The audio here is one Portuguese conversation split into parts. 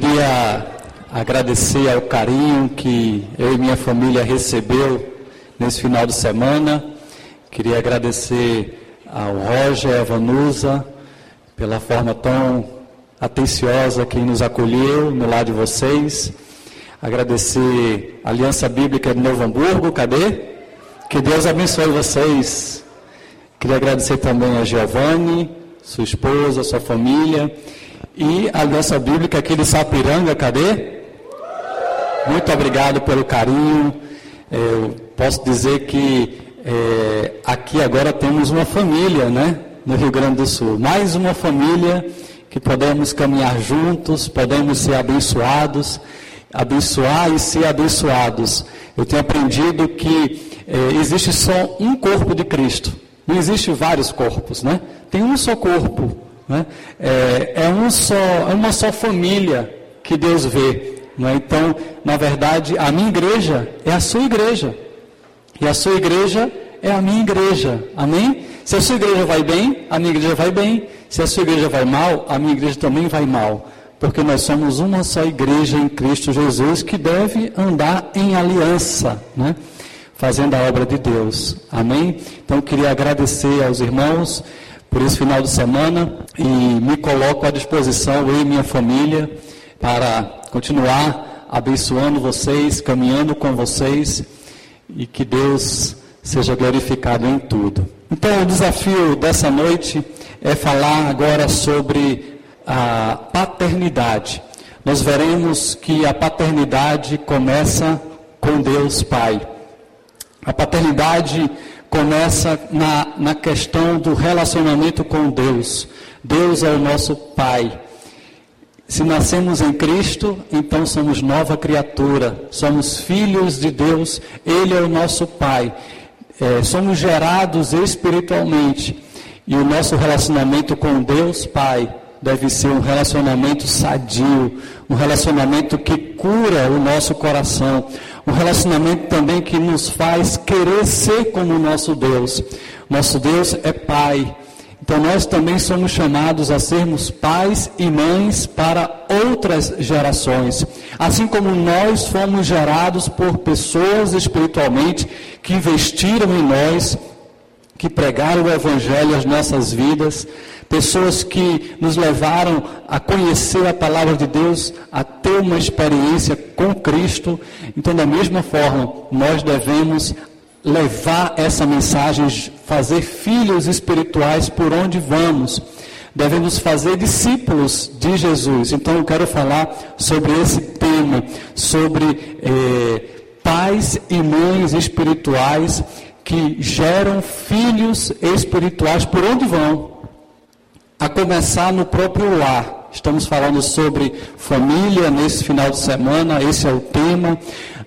Queria agradecer ao carinho que eu e minha família recebeu nesse final de semana. Queria agradecer ao Roger a Vanusa pela forma tão atenciosa que nos acolheu no lado de vocês. Agradecer a Aliança Bíblica de Novo Hamburgo, cadê? Que Deus abençoe vocês. Queria agradecer também a Giovanni, sua esposa, sua família. E a Aliança Bíblica aqui de Sapiranga, cadê? Muito obrigado pelo carinho. Eu posso dizer que é, aqui agora temos uma família, né? No Rio Grande do Sul. Mais uma família que podemos caminhar juntos, podemos ser abençoados, abençoar e ser abençoados. Eu tenho aprendido que é, existe só um corpo de Cristo. Não existe vários corpos, né? Tem um só corpo, né? É, é um só, é uma só família que Deus vê. Né? Então, na verdade, a minha igreja é a sua igreja. E a sua igreja é a minha igreja. Amém? Se a sua igreja vai bem, a minha igreja vai bem. Se a sua igreja vai mal, a minha igreja também vai mal. Porque nós somos uma só igreja em Cristo Jesus que deve andar em aliança. Né? fazendo a obra de Deus. Amém? Então, queria agradecer aos irmãos por esse final de semana e me coloco à disposição, eu e minha família, para continuar abençoando vocês, caminhando com vocês e que Deus seja glorificado em tudo. Então, o desafio dessa noite é falar agora sobre a paternidade. Nós veremos que a paternidade começa com Deus Pai. A paternidade começa na, na questão do relacionamento com Deus. Deus é o nosso Pai. Se nascemos em Cristo, então somos nova criatura, somos filhos de Deus, Ele é o nosso Pai. É, somos gerados espiritualmente e o nosso relacionamento com Deus Pai deve ser um relacionamento sadio, um relacionamento que cura o nosso coração, um relacionamento também que nos faz querer ser como o nosso Deus. Nosso Deus é Pai. Então nós também somos chamados a sermos pais e mães para outras gerações. Assim como nós fomos gerados por pessoas espiritualmente que investiram em nós, que pregaram o Evangelho às nossas vidas, pessoas que nos levaram a conhecer a palavra de Deus, a ter uma experiência com Cristo. Então, da mesma forma, nós devemos levar essa mensagem, fazer filhos espirituais por onde vamos. Devemos fazer discípulos de Jesus. Então, eu quero falar sobre esse tema, sobre eh, pais e mães espirituais que geram filhos espirituais por onde vão a começar no próprio lar. Estamos falando sobre família nesse final de semana, esse é o tema.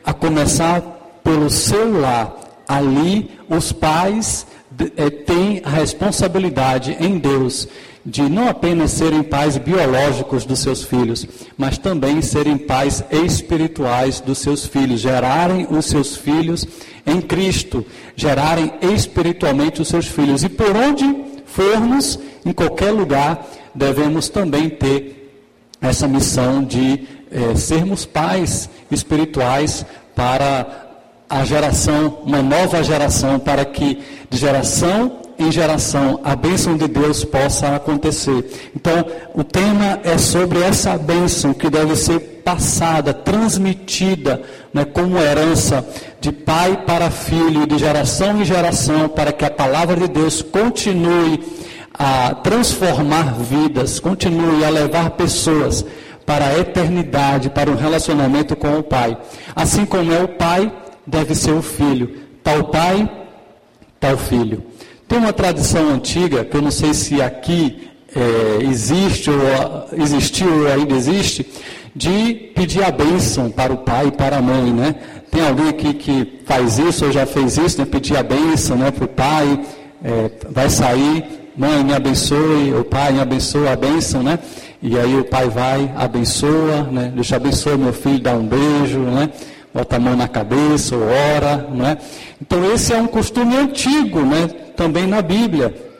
A começar pelo seu lar. Ali, os pais é, têm a responsabilidade em Deus de não apenas serem pais biológicos dos seus filhos, mas também serem pais espirituais dos seus filhos, gerarem os seus filhos em Cristo, gerarem espiritualmente os seus filhos. E por onde formos, em qualquer lugar, devemos também ter essa missão de é, sermos pais espirituais para a geração, uma nova geração, para que de geração em geração a bênção de Deus possa acontecer. Então, o tema é sobre essa bênção que deve ser passada, transmitida né, como herança de pai para filho, de geração em geração, para que a palavra de Deus continue a transformar vidas, continue a levar pessoas para a eternidade, para um relacionamento com o Pai. Assim como é o Pai, deve ser o Filho. Tal Pai, tal Filho. Tem uma tradição antiga, que eu não sei se aqui é, existe ou existiu ou ainda existe, de pedir a bênção para o pai e para a mãe, né? Tem alguém aqui que faz isso ou já fez isso, né? Pedir a bênção né, para o pai, é, vai sair, mãe, me abençoe, o pai, me abençoa, a bênção, né? E aí o pai vai, abençoa, né? Deixa abençoa meu filho, dá um beijo, né? Bota a mão na cabeça, ora, né? Então esse é um costume antigo, né? Também na Bíblia.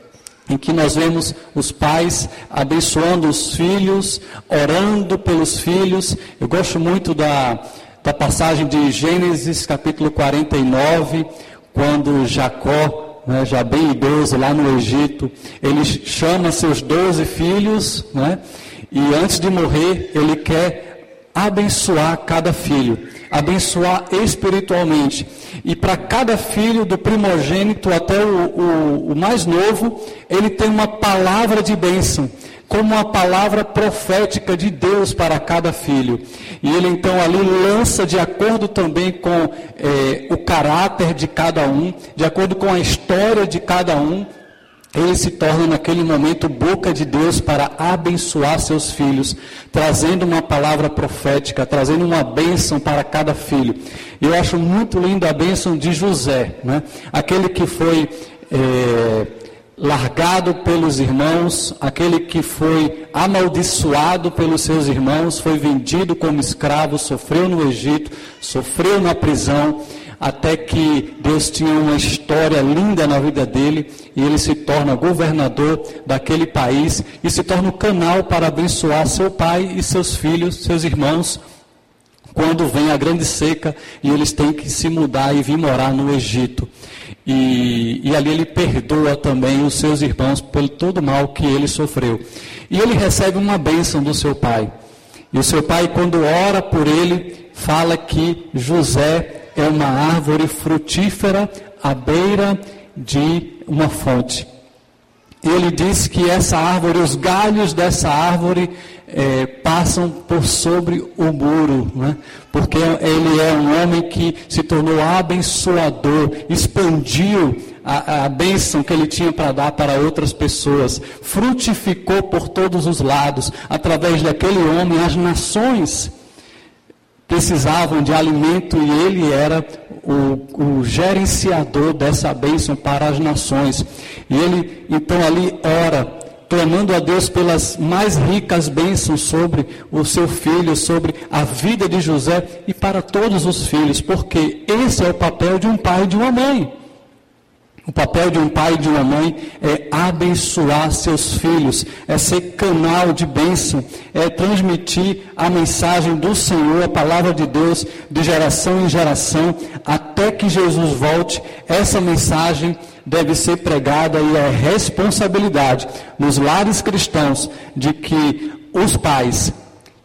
Em que nós vemos os pais abençoando os filhos, orando pelos filhos. Eu gosto muito da, da passagem de Gênesis capítulo 49, quando Jacó, né, já bem idoso lá no Egito, ele chama seus doze filhos, né, e antes de morrer, ele quer abençoar cada filho abençoar espiritualmente. E para cada filho, do primogênito até o, o, o mais novo, ele tem uma palavra de bênção como uma palavra profética de Deus para cada filho. E ele então ali lança de acordo também com é, o caráter de cada um, de acordo com a história de cada um, ele se torna naquele momento boca de Deus para abençoar seus filhos, trazendo uma palavra profética, trazendo uma bênção para cada filho. Eu acho muito lindo a bênção de José, né? aquele que foi é, largado pelos irmãos, aquele que foi amaldiçoado pelos seus irmãos, foi vendido como escravo, sofreu no Egito, sofreu na prisão até que Deus tinha uma história linda na vida dele e ele se torna governador daquele país e se torna o canal para abençoar seu pai e seus filhos, seus irmãos, quando vem a grande seca e eles têm que se mudar e vir morar no Egito. E, e ali ele perdoa também os seus irmãos pelo todo o mal que ele sofreu. E ele recebe uma bênção do seu pai. E o seu pai, quando ora por ele, fala que José é uma árvore frutífera à beira de uma fonte. Ele diz que essa árvore, os galhos dessa árvore é, passam por sobre o muro, né? porque ele é um homem que se tornou abençoador, expandiu a, a bênção que ele tinha para dar para outras pessoas, frutificou por todos os lados, através daquele homem, as nações precisavam de alimento e ele era o, o, gerenciador dessa bênção para as nações. E ele então ali ora, clamando a Deus pelas mais ricas bênçãos sobre o seu filho, sobre a vida de José e para todos os filhos, porque esse é o papel de um pai e de uma mãe. O papel de um pai e de uma mãe é abençoar seus filhos, é ser canal de bênção, é transmitir a mensagem do Senhor, a palavra de Deus, de geração em geração, até que Jesus volte. Essa mensagem deve ser pregada e é responsabilidade nos lares cristãos de que os pais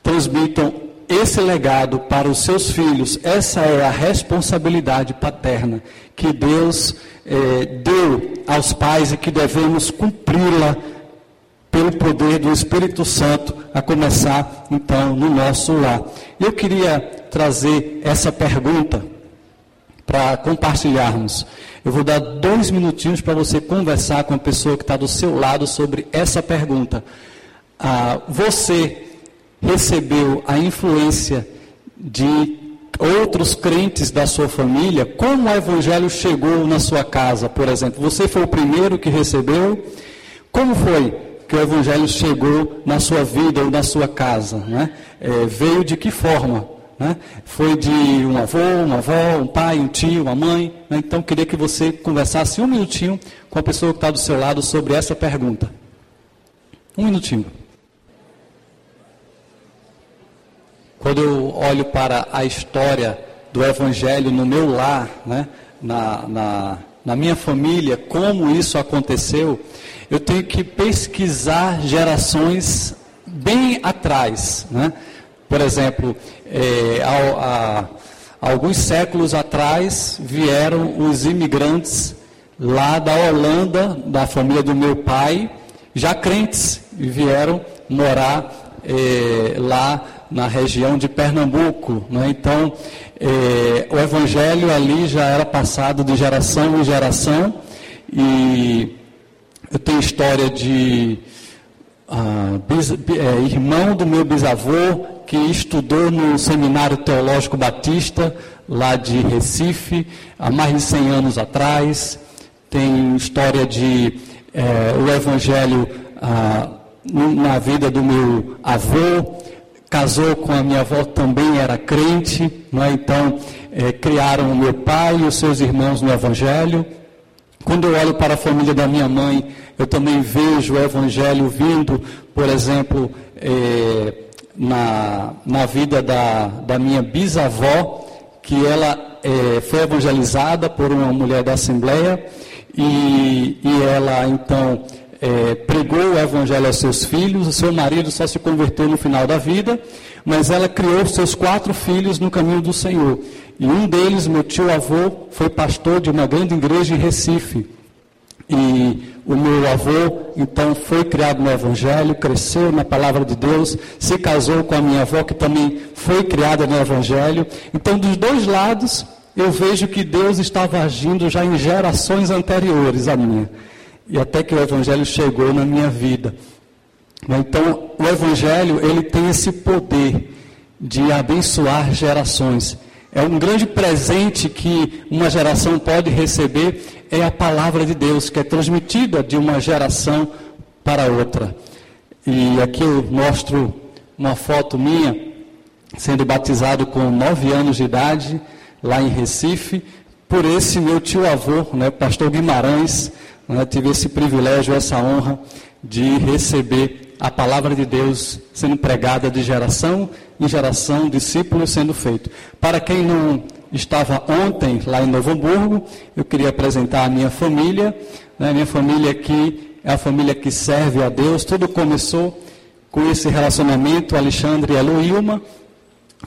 transmitam esse legado para os seus filhos. Essa é a responsabilidade paterna que Deus é, deu aos pais e que devemos cumpri-la pelo poder do Espírito Santo, a começar então no nosso lar. Eu queria trazer essa pergunta para compartilharmos. Eu vou dar dois minutinhos para você conversar com a pessoa que está do seu lado sobre essa pergunta. Ah, você recebeu a influência de outros crentes da sua família, como o evangelho chegou na sua casa, por exemplo? Você foi o primeiro que recebeu? Como foi que o evangelho chegou na sua vida ou na sua casa? Né? É, veio de que forma? Né? Foi de um avô, uma avó, um pai, um tio, uma mãe? Né? Então, queria que você conversasse um minutinho com a pessoa que está do seu lado sobre essa pergunta. Um minutinho. Quando eu olho para a história do Evangelho no meu lar, né, na, na, na minha família, como isso aconteceu, eu tenho que pesquisar gerações bem atrás. Né? Por exemplo, é, há, há alguns séculos atrás vieram os imigrantes lá da Holanda, da família do meu pai, já crentes, e vieram morar é, lá na região de Pernambuco. Né? Então, é, o evangelho ali já era passado de geração em geração. E eu tenho história de ah, bis, é, irmão do meu bisavô que estudou no Seminário Teológico Batista, lá de Recife, há mais de 100 anos atrás. Tem história de é, o evangelho ah, na vida do meu avô, casou com a minha avó, também era crente, é? então é, criaram o meu pai e os seus irmãos no Evangelho. Quando eu olho para a família da minha mãe, Eu também vejo o Evangelho vindo, por exemplo, é, na, na vida da, da minha bisavó, que ela é, foi evangelizada por uma mulher da Assembleia e, e ela então é, pregou o evangelho aos seus filhos. O seu marido só se converteu no final da vida, mas ela criou seus quatro filhos no caminho do Senhor. E um deles, meu tio avô, foi pastor de uma grande igreja em Recife. E o meu avô, então, foi criado no Evangelho, cresceu na palavra de Deus, se casou com a minha avó, que também foi criada no Evangelho. Então, dos dois lados, eu vejo que Deus estava agindo já em gerações anteriores à minha. E até que o Evangelho chegou na minha vida. Então, o Evangelho, ele tem esse poder de abençoar gerações. É um grande presente que uma geração pode receber é a palavra de Deus, que é transmitida de uma geração para outra. E aqui eu mostro uma foto minha, sendo batizado com nove anos de idade, lá em Recife, por esse meu tio-avô, né, pastor Guimarães. Né, tive esse privilégio, essa honra de receber a palavra de Deus sendo pregada de geração em geração, discípulos sendo feito. Para quem não estava ontem lá em Novo Hamburgo, eu queria apresentar a minha família. Né? Minha família aqui é a família que serve a Deus. Tudo começou com esse relacionamento, Alexandre e Eloilma,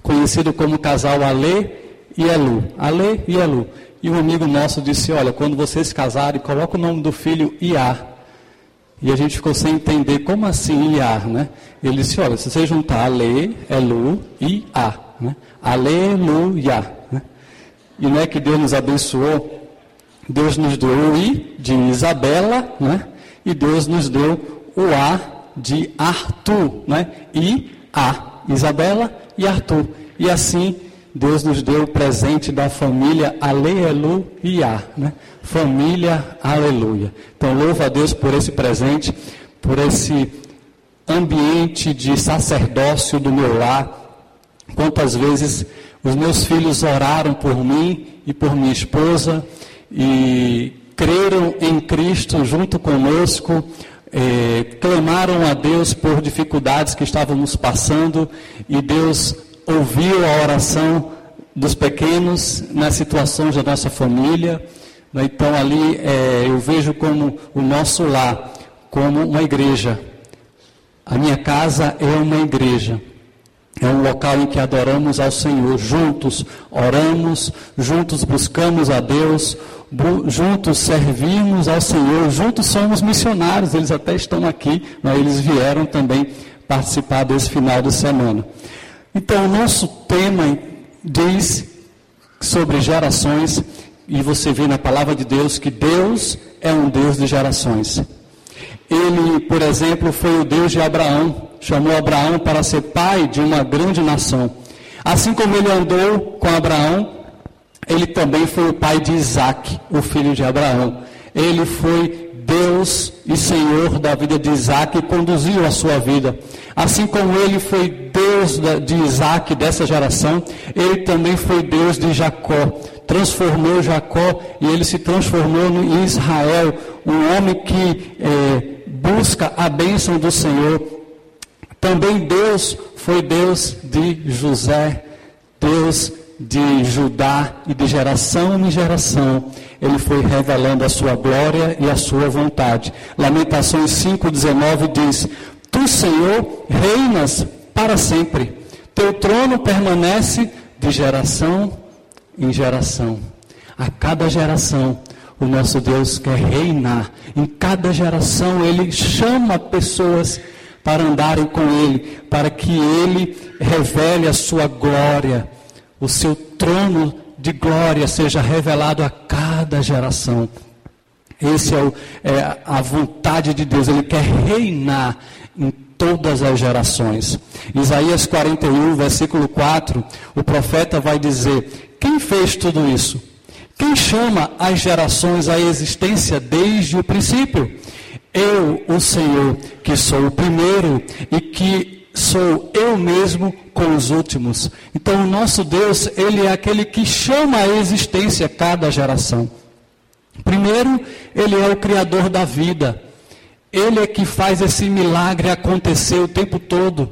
conhecido como casal Ale e Elu. Ale e Elu. E um amigo nosso disse, olha, quando vocês casarem, coloca o nome do filho Iá. E a gente ficou sem entender como assim Iá, né? Ele disse, olha, se você juntar Ale, Elu e A, né? Aleluia. E não é que Deus nos abençoou, Deus nos deu o I de Isabela, né? E Deus nos deu o A de Arthur, né? I, A, Isabela e Arthur. E assim Deus nos deu o presente da família Aleluia, né? Família Aleluia. Então louva a Deus por esse presente, por esse ambiente de sacerdócio do meu lar. Quantas vezes os meus filhos oraram por mim e por minha esposa e creram em Cristo junto conosco, eh, clamaram a Deus por dificuldades que estávamos passando e Deus ouviu a oração dos pequenos nas situações da nossa família. Então ali eh, eu vejo como o nosso lar, como uma igreja. A minha casa é uma igreja. É um local em que adoramos ao Senhor, juntos oramos, juntos buscamos a Deus, juntos servimos ao Senhor, juntos somos missionários, eles até estão aqui, mas eles vieram também participar desse final de semana. Então, o nosso tema diz sobre gerações, e você vê na palavra de Deus que Deus é um Deus de gerações. Ele, por exemplo, foi o Deus de Abraão, chamou Abraão para ser pai de uma grande nação. Assim como ele andou com Abraão, ele também foi o pai de Isaac, o filho de Abraão. Ele foi Deus e Senhor da vida de Isaac e conduziu a sua vida. Assim como ele foi Deus de Isaac, dessa geração, ele também foi Deus de Jacó. Transformou Jacó e ele se transformou em Israel, um homem que eh, busca a bênção do Senhor também Deus foi Deus de José, Deus de Judá e de geração em geração. Ele foi revelando a sua glória e a sua vontade. Lamentações 5,19 diz: Tu, Senhor, reinas para sempre. Teu trono permanece de geração em geração. A cada geração, o nosso Deus quer reinar. Em cada geração, Ele chama pessoas para andarem com Ele, para que Ele revele a sua glória, o seu trono de glória seja revelado a cada geração. Essa é, é, a vontade de Deus, Ele quer reinar em todas as gerações. Isaías 41, versículo 4, o profeta vai dizer: Quem fez tudo isso? Quem chama as gerações à existência desde o princípio? Eu, o Senhor, que sou o primeiro e que sou eu mesmo com os últimos. Então, o nosso Deus, ele é aquele que chama à existência cada geração. Primeiro, ele é o criador da vida. Ele é que faz esse milagre acontecer o tempo todo.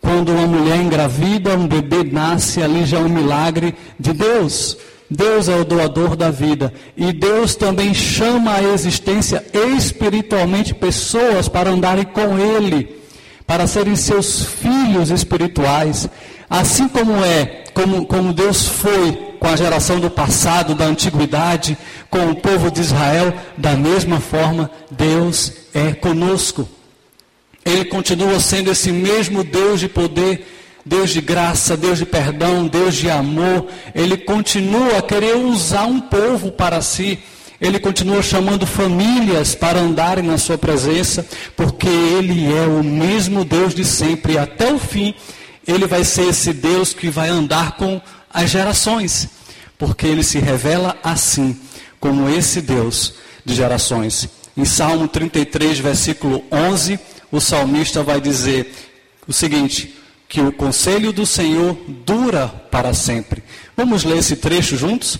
Quando uma mulher engravida, um bebê nasce, ali já é um milagre de Deus. Deus é o doador da vida. E Deus também chama à existência espiritualmente pessoas para andarem com Ele, para serem seus filhos espirituais. Assim como é, como, como Deus foi com a geração do passado, da antiguidade, com o povo de Israel, da mesma forma, Deus é conosco. Ele continua sendo esse mesmo Deus de poder Deus de graça, Deus de perdão, Deus de amor. Ele continua a querer usar um povo para si. Ele continua chamando famílias para andarem na sua presença, porque Ele é o mesmo Deus de sempre. E até o fim, Ele vai ser esse Deus que vai andar com as gerações, porque Ele se revela assim, como esse Deus de gerações. Em Salmo 33, versículo 11, o salmista vai dizer o seguinte: que o conselho do Senhor dura para sempre. Vamos ler esse trecho juntos?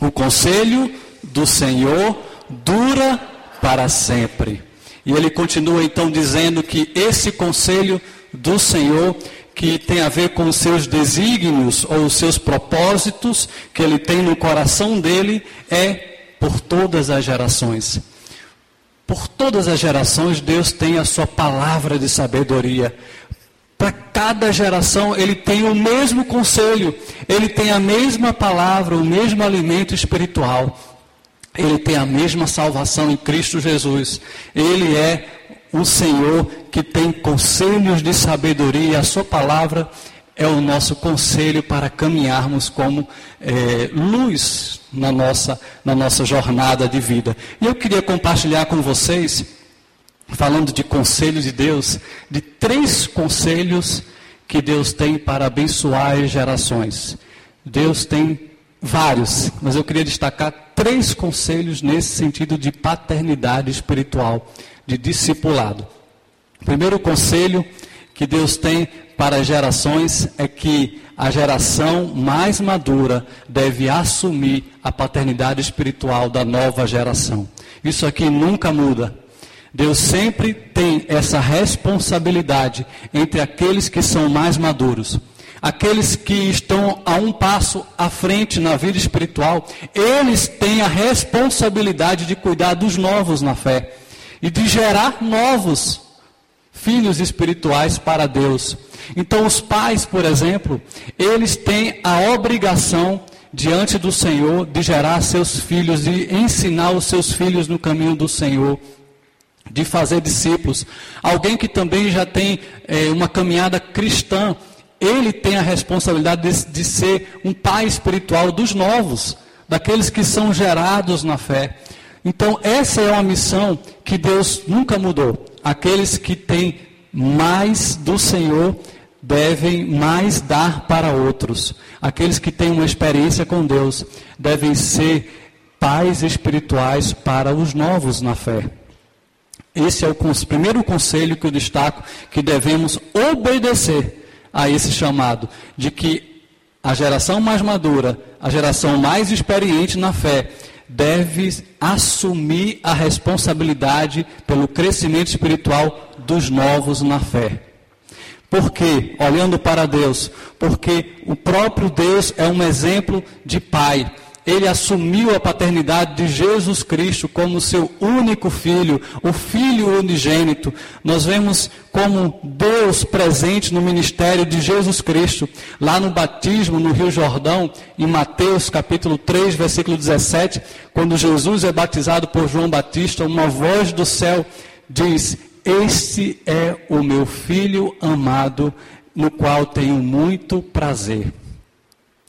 O conselho do Senhor dura para sempre. E ele continua então dizendo que esse conselho do Senhor, que tem a ver com os seus desígnios ou os seus propósitos que ele tem no coração dele, é por todas as gerações. Por todas as gerações, Deus tem a sua palavra de sabedoria. Para cada geração ele tem o mesmo conselho, ele tem a mesma palavra, o mesmo alimento espiritual. Ele tem a mesma salvação em Cristo Jesus. Ele é o Senhor que tem conselhos de sabedoria. A sua palavra é o nosso conselho para caminharmos como é, luz na nossa, na nossa jornada de vida. E eu queria compartilhar com vocês falando de conselho de Deus, de três conselhos que Deus tem para abençoar as gerações. Deus tem vários, mas eu queria destacar três conselhos nesse sentido de paternidade espiritual, de discipulado. O primeiro conselho que Deus tem para gerações é que a geração mais madura deve assumir a paternidade espiritual da nova geração. Isso aqui nunca muda. Deus sempre tem essa responsabilidade entre aqueles que são mais maduros. Aqueles que estão a um passo à frente na vida espiritual, eles têm a responsabilidade de cuidar dos novos na fé e de gerar novos filhos espirituais para Deus. Então, os pais, por exemplo, eles têm a obrigação diante do Senhor de gerar seus filhos, de ensinar os seus filhos no caminho do Senhor de fazer discípulos. Alguém que também já tem é, uma caminhada cristã, ele tem a responsabilidade de, de ser um pai espiritual dos novos, daqueles que são gerados na fé. Então, essa é uma missão que Deus nunca mudou. Aqueles que têm mais do Senhor devem mais dar para outros. Aqueles que têm uma experiência com Deus devem ser pais espirituais para os novos na fé. Esse é o primeiro conselho que eu destaco, que devemos obedecer a esse chamado, de que a geração mais madura, a geração mais experiente na fé, deve assumir a responsabilidade pelo crescimento espiritual dos novos na fé. Por quê? Olhando para Deus, porque o próprio Deus é um exemplo de pai ele assumiu a paternidade de Jesus Cristo como seu único filho, o filho unigênito. Nós vemos como Deus presente no ministério de Jesus Cristo, lá no batismo no Rio Jordão, em Mateus capítulo 3, versículo 17, quando Jesus é batizado por João Batista, uma voz do céu diz: Este é o meu filho amado, no qual tenho muito prazer.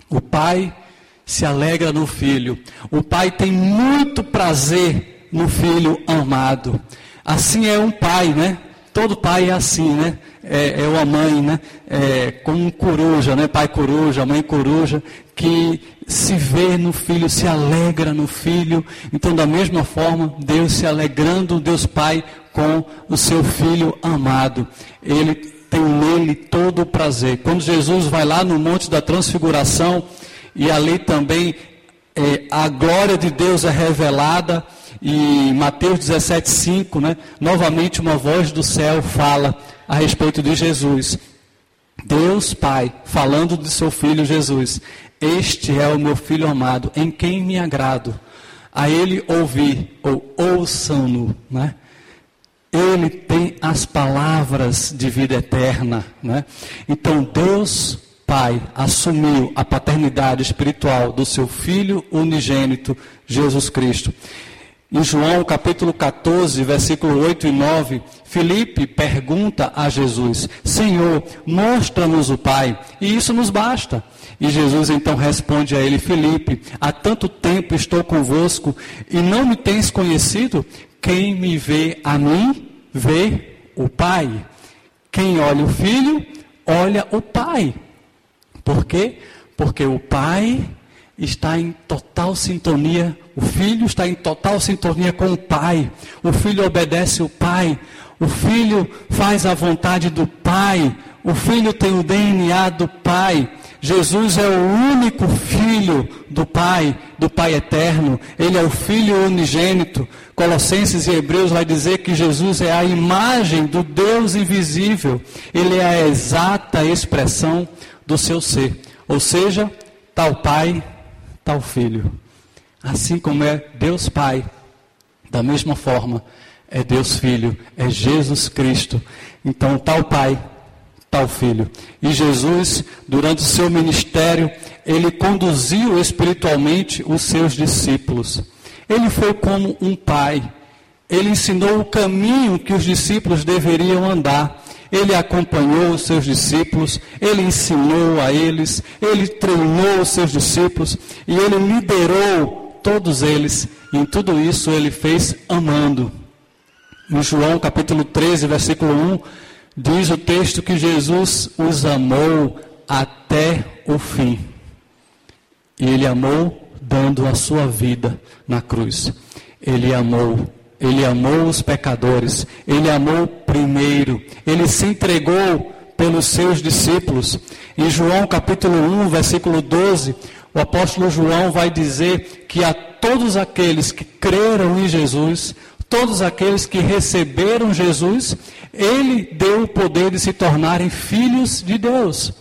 O Pai se alegra no filho. O pai tem muito prazer no filho amado. Assim é um pai, né? Todo pai é assim, né? É, é uma mãe, né? É, como um coruja, né? Pai coruja, mãe coruja, que se vê no filho, se alegra no filho. Então, da mesma forma, Deus se alegrando, Deus Pai, com o seu filho amado. Ele tem nele todo o prazer. Quando Jesus vai lá no Monte da Transfiguração, e ali também é, a glória de Deus é revelada E Mateus 17,5, né? Novamente uma voz do céu fala a respeito de Jesus. Deus Pai, falando de seu filho Jesus. Este é o meu filho amado, em quem me agrado. A ele ouvir, ou ouçam-no, né? Ele tem as palavras de vida eterna, né? Então Deus Pai assumiu a paternidade espiritual do seu filho unigênito, Jesus Cristo. Em João capítulo 14, versículo 8 e 9, Felipe pergunta a Jesus: Senhor, mostra-nos o Pai, e isso nos basta. E Jesus então responde a ele: Felipe, há tanto tempo estou convosco e não me tens conhecido? Quem me vê a mim, vê o Pai. Quem olha o filho, olha o Pai. Por quê? Porque o Pai está em total sintonia, o filho está em total sintonia com o pai, o filho obedece o pai, o filho faz a vontade do pai, o filho tem o DNA do pai. Jesus é o único filho do Pai, do Pai eterno. Ele é o filho unigênito. Colossenses e Hebreus vai dizer que Jesus é a imagem do Deus invisível. Ele é a exata expressão do seu ser. Ou seja, tal Pai, tal Filho. Assim como é Deus Pai, da mesma forma é Deus Filho, é Jesus Cristo. Então, tal Pai, tal Filho. E Jesus, durante o seu ministério, ele conduziu espiritualmente os seus discípulos. Ele foi como um pai. Ele ensinou o caminho que os discípulos deveriam andar. Ele acompanhou os seus discípulos, ele ensinou a eles, ele treinou os seus discípulos e ele liderou todos eles. E em tudo isso ele fez amando. Em João capítulo 13, versículo 1, diz o texto que Jesus os amou até o fim. E ele amou dando a sua vida na cruz. Ele amou ele amou os pecadores, ele amou primeiro, ele se entregou pelos seus discípulos. Em João capítulo 1, versículo 12, o apóstolo João vai dizer que a todos aqueles que creram em Jesus, todos aqueles que receberam Jesus, ele deu o poder de se tornarem filhos de Deus.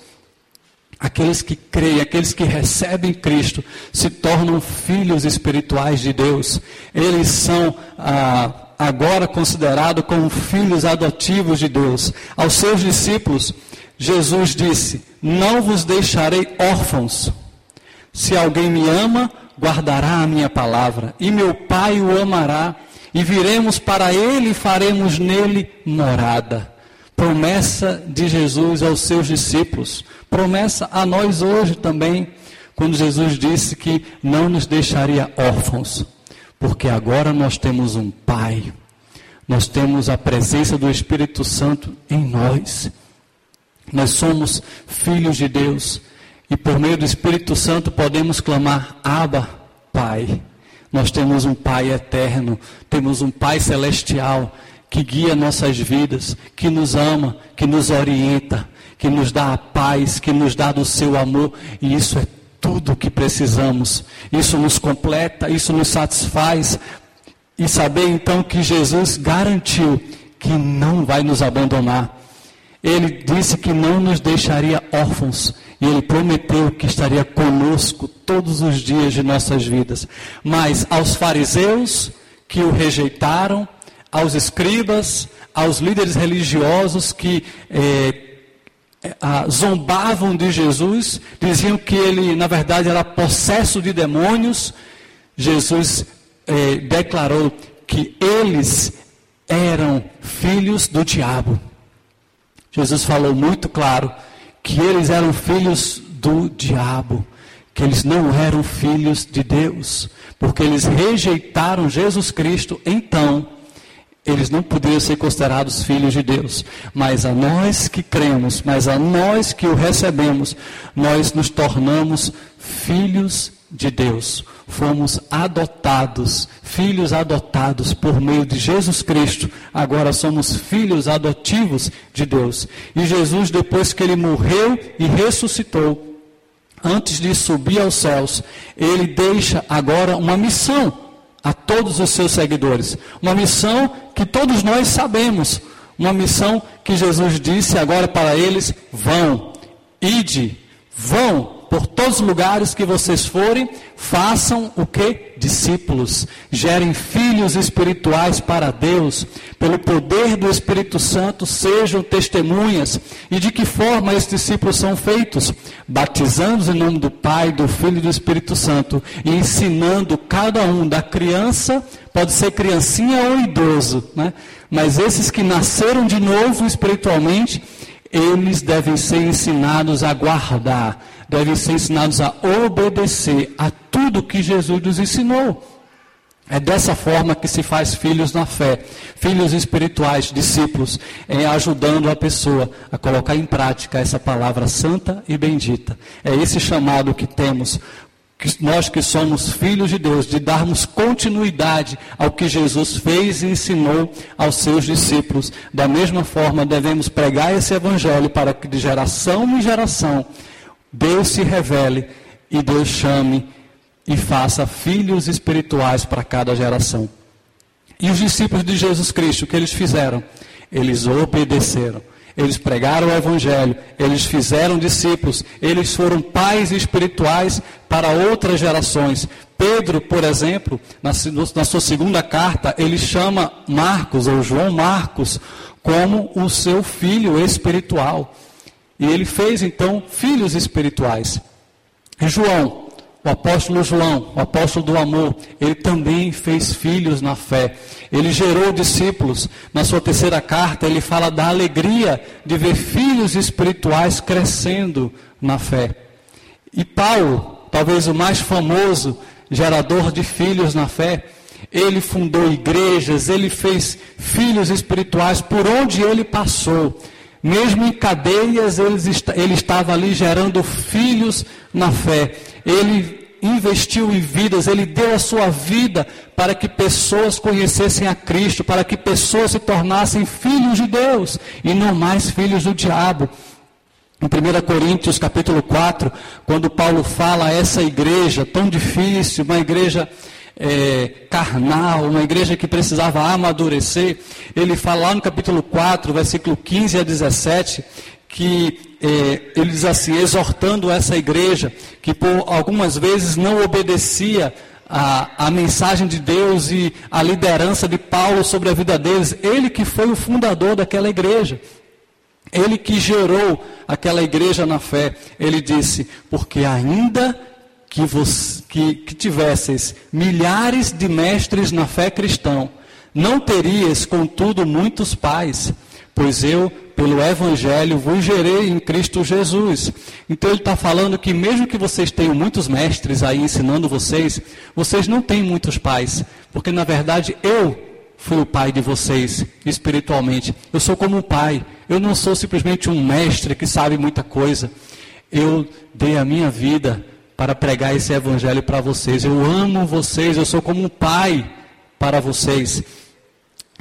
Aqueles que creem, aqueles que recebem Cristo, se tornam filhos espirituais de Deus. Eles são ah, agora considerados como filhos adotivos de Deus. Aos seus discípulos, Jesus disse: Não vos deixarei órfãos. Se alguém me ama, guardará a minha palavra, e meu Pai o amará, e viremos para ele e faremos nele morada promessa de Jesus aos seus discípulos, promessa a nós hoje também, quando Jesus disse que não nos deixaria órfãos, porque agora nós temos um Pai, nós temos a presença do Espírito Santo em nós, nós somos filhos de Deus. E por meio do Espírito Santo podemos clamar: Abba, Pai. Nós temos um Pai eterno, temos um Pai celestial que guia nossas vidas, que nos ama, que nos orienta, que nos dá a paz, que nos dá do seu amor, e isso é tudo o que precisamos. Isso nos completa, isso nos satisfaz. E saber então que Jesus garantiu que não vai nos abandonar. Ele disse que não nos deixaria órfãos. E ele prometeu que estaria conosco todos os dias de nossas vidas. Mas aos fariseus que o rejeitaram, aos escribas, aos líderes religiosos que eh, zombavam de Jesus, diziam que ele, na verdade, era possesso de demônios. Jesus eh, declarou que eles eram filhos do diabo. Jesus falou muito claro que eles eram filhos do diabo, que eles não eram filhos de Deus, porque eles rejeitaram Jesus Cristo. Então, eles não poderiam ser considerados filhos de Deus. Mas a nós que cremos, mas a nós que o recebemos, nós nos tornamos filhos de Deus. Fomos adotados, filhos adotados por meio de Jesus Cristo. Agora somos filhos adotivos de Deus. E Jesus, depois que ele morreu e ressuscitou, antes de subir aos céus, ele deixa agora uma missão a todos os seus seguidores. Uma missão que todos nós sabemos. Uma missão que Jesus disse agora para eles: vão, ide, vão por todos os lugares que vocês forem, façam o que? Discípulos. Gerem filhos espirituais para Deus. Pelo poder do Espírito Santo, sejam testemunhas. E de que forma esses discípulos são feitos? Batizando-os em nome do Pai, do Filho e do Espírito Santo. E ensinando cada um, da criança, pode ser criancinha ou idoso, né? Mas esses que nasceram de novo espiritualmente, eles devem ser ensinados a guardar devem ser ensinados a obedecer a tudo que Jesus nos ensinou. É dessa forma que se faz filhos na fé, filhos espirituais, discípulos, em ajudando a pessoa a colocar em prática essa palavra santa e bendita. É esse chamado que temos, que nós que somos filhos de Deus, de darmos continuidade ao que Jesus fez e ensinou aos seus discípulos. Da mesma forma, devemos pregar esse evangelho para que de geração em geração Deus se revele e Deus chame e faça filhos espirituais para cada geração. E os discípulos de Jesus Cristo, o que eles fizeram? Eles obedeceram. Eles pregaram o Evangelho, eles fizeram discípulos, eles foram pais espirituais para outras gerações. Pedro, por exemplo, na, na sua segunda carta, ele chama Marcos, ou João Marcos, como o seu filho espiritual. E ele fez então filhos espirituais. E João, o apóstolo João, o apóstolo do amor, ele também fez filhos na fé. Ele gerou discípulos. Na sua terceira carta, ele fala da alegria de ver filhos espirituais crescendo na fé. E Paulo, talvez o mais famoso gerador de filhos na fé, ele fundou igrejas, ele fez filhos espirituais por onde ele passou. Mesmo em cadeias, ele estava ali gerando filhos na fé. Ele investiu em vidas, ele deu a sua vida para que pessoas conhecessem a Cristo, para que pessoas se tornassem filhos de Deus e não mais filhos do diabo. Em 1 Coríntios capítulo 4, quando Paulo fala a essa igreja tão difícil, uma igreja é, carnal, uma igreja que precisava amadurecer. Ele fala lá no capítulo 4, versículo 15 a 17, que é, ele diz assim, exortando essa igreja, que por algumas vezes não obedecia a, a mensagem de Deus e a liderança de Paulo sobre a vida deles. Ele que foi o fundador daquela igreja. Ele que gerou aquela igreja na fé. Ele disse: Porque ainda que, vos, que, que tivesseis milhares de mestres na fé cristã, não terias, contudo, muitos pais, pois eu, pelo Evangelho, vos gerei em Cristo Jesus. Então ele está falando que mesmo que vocês tenham muitos mestres aí ensinando vocês, vocês não têm muitos pais, porque na verdade eu fui o pai de vocês espiritualmente. Eu sou como um pai. Eu não sou simplesmente um mestre que sabe muita coisa. Eu dei a minha vida para pregar esse evangelho para vocês. Eu amo vocês, eu sou como um pai para vocês.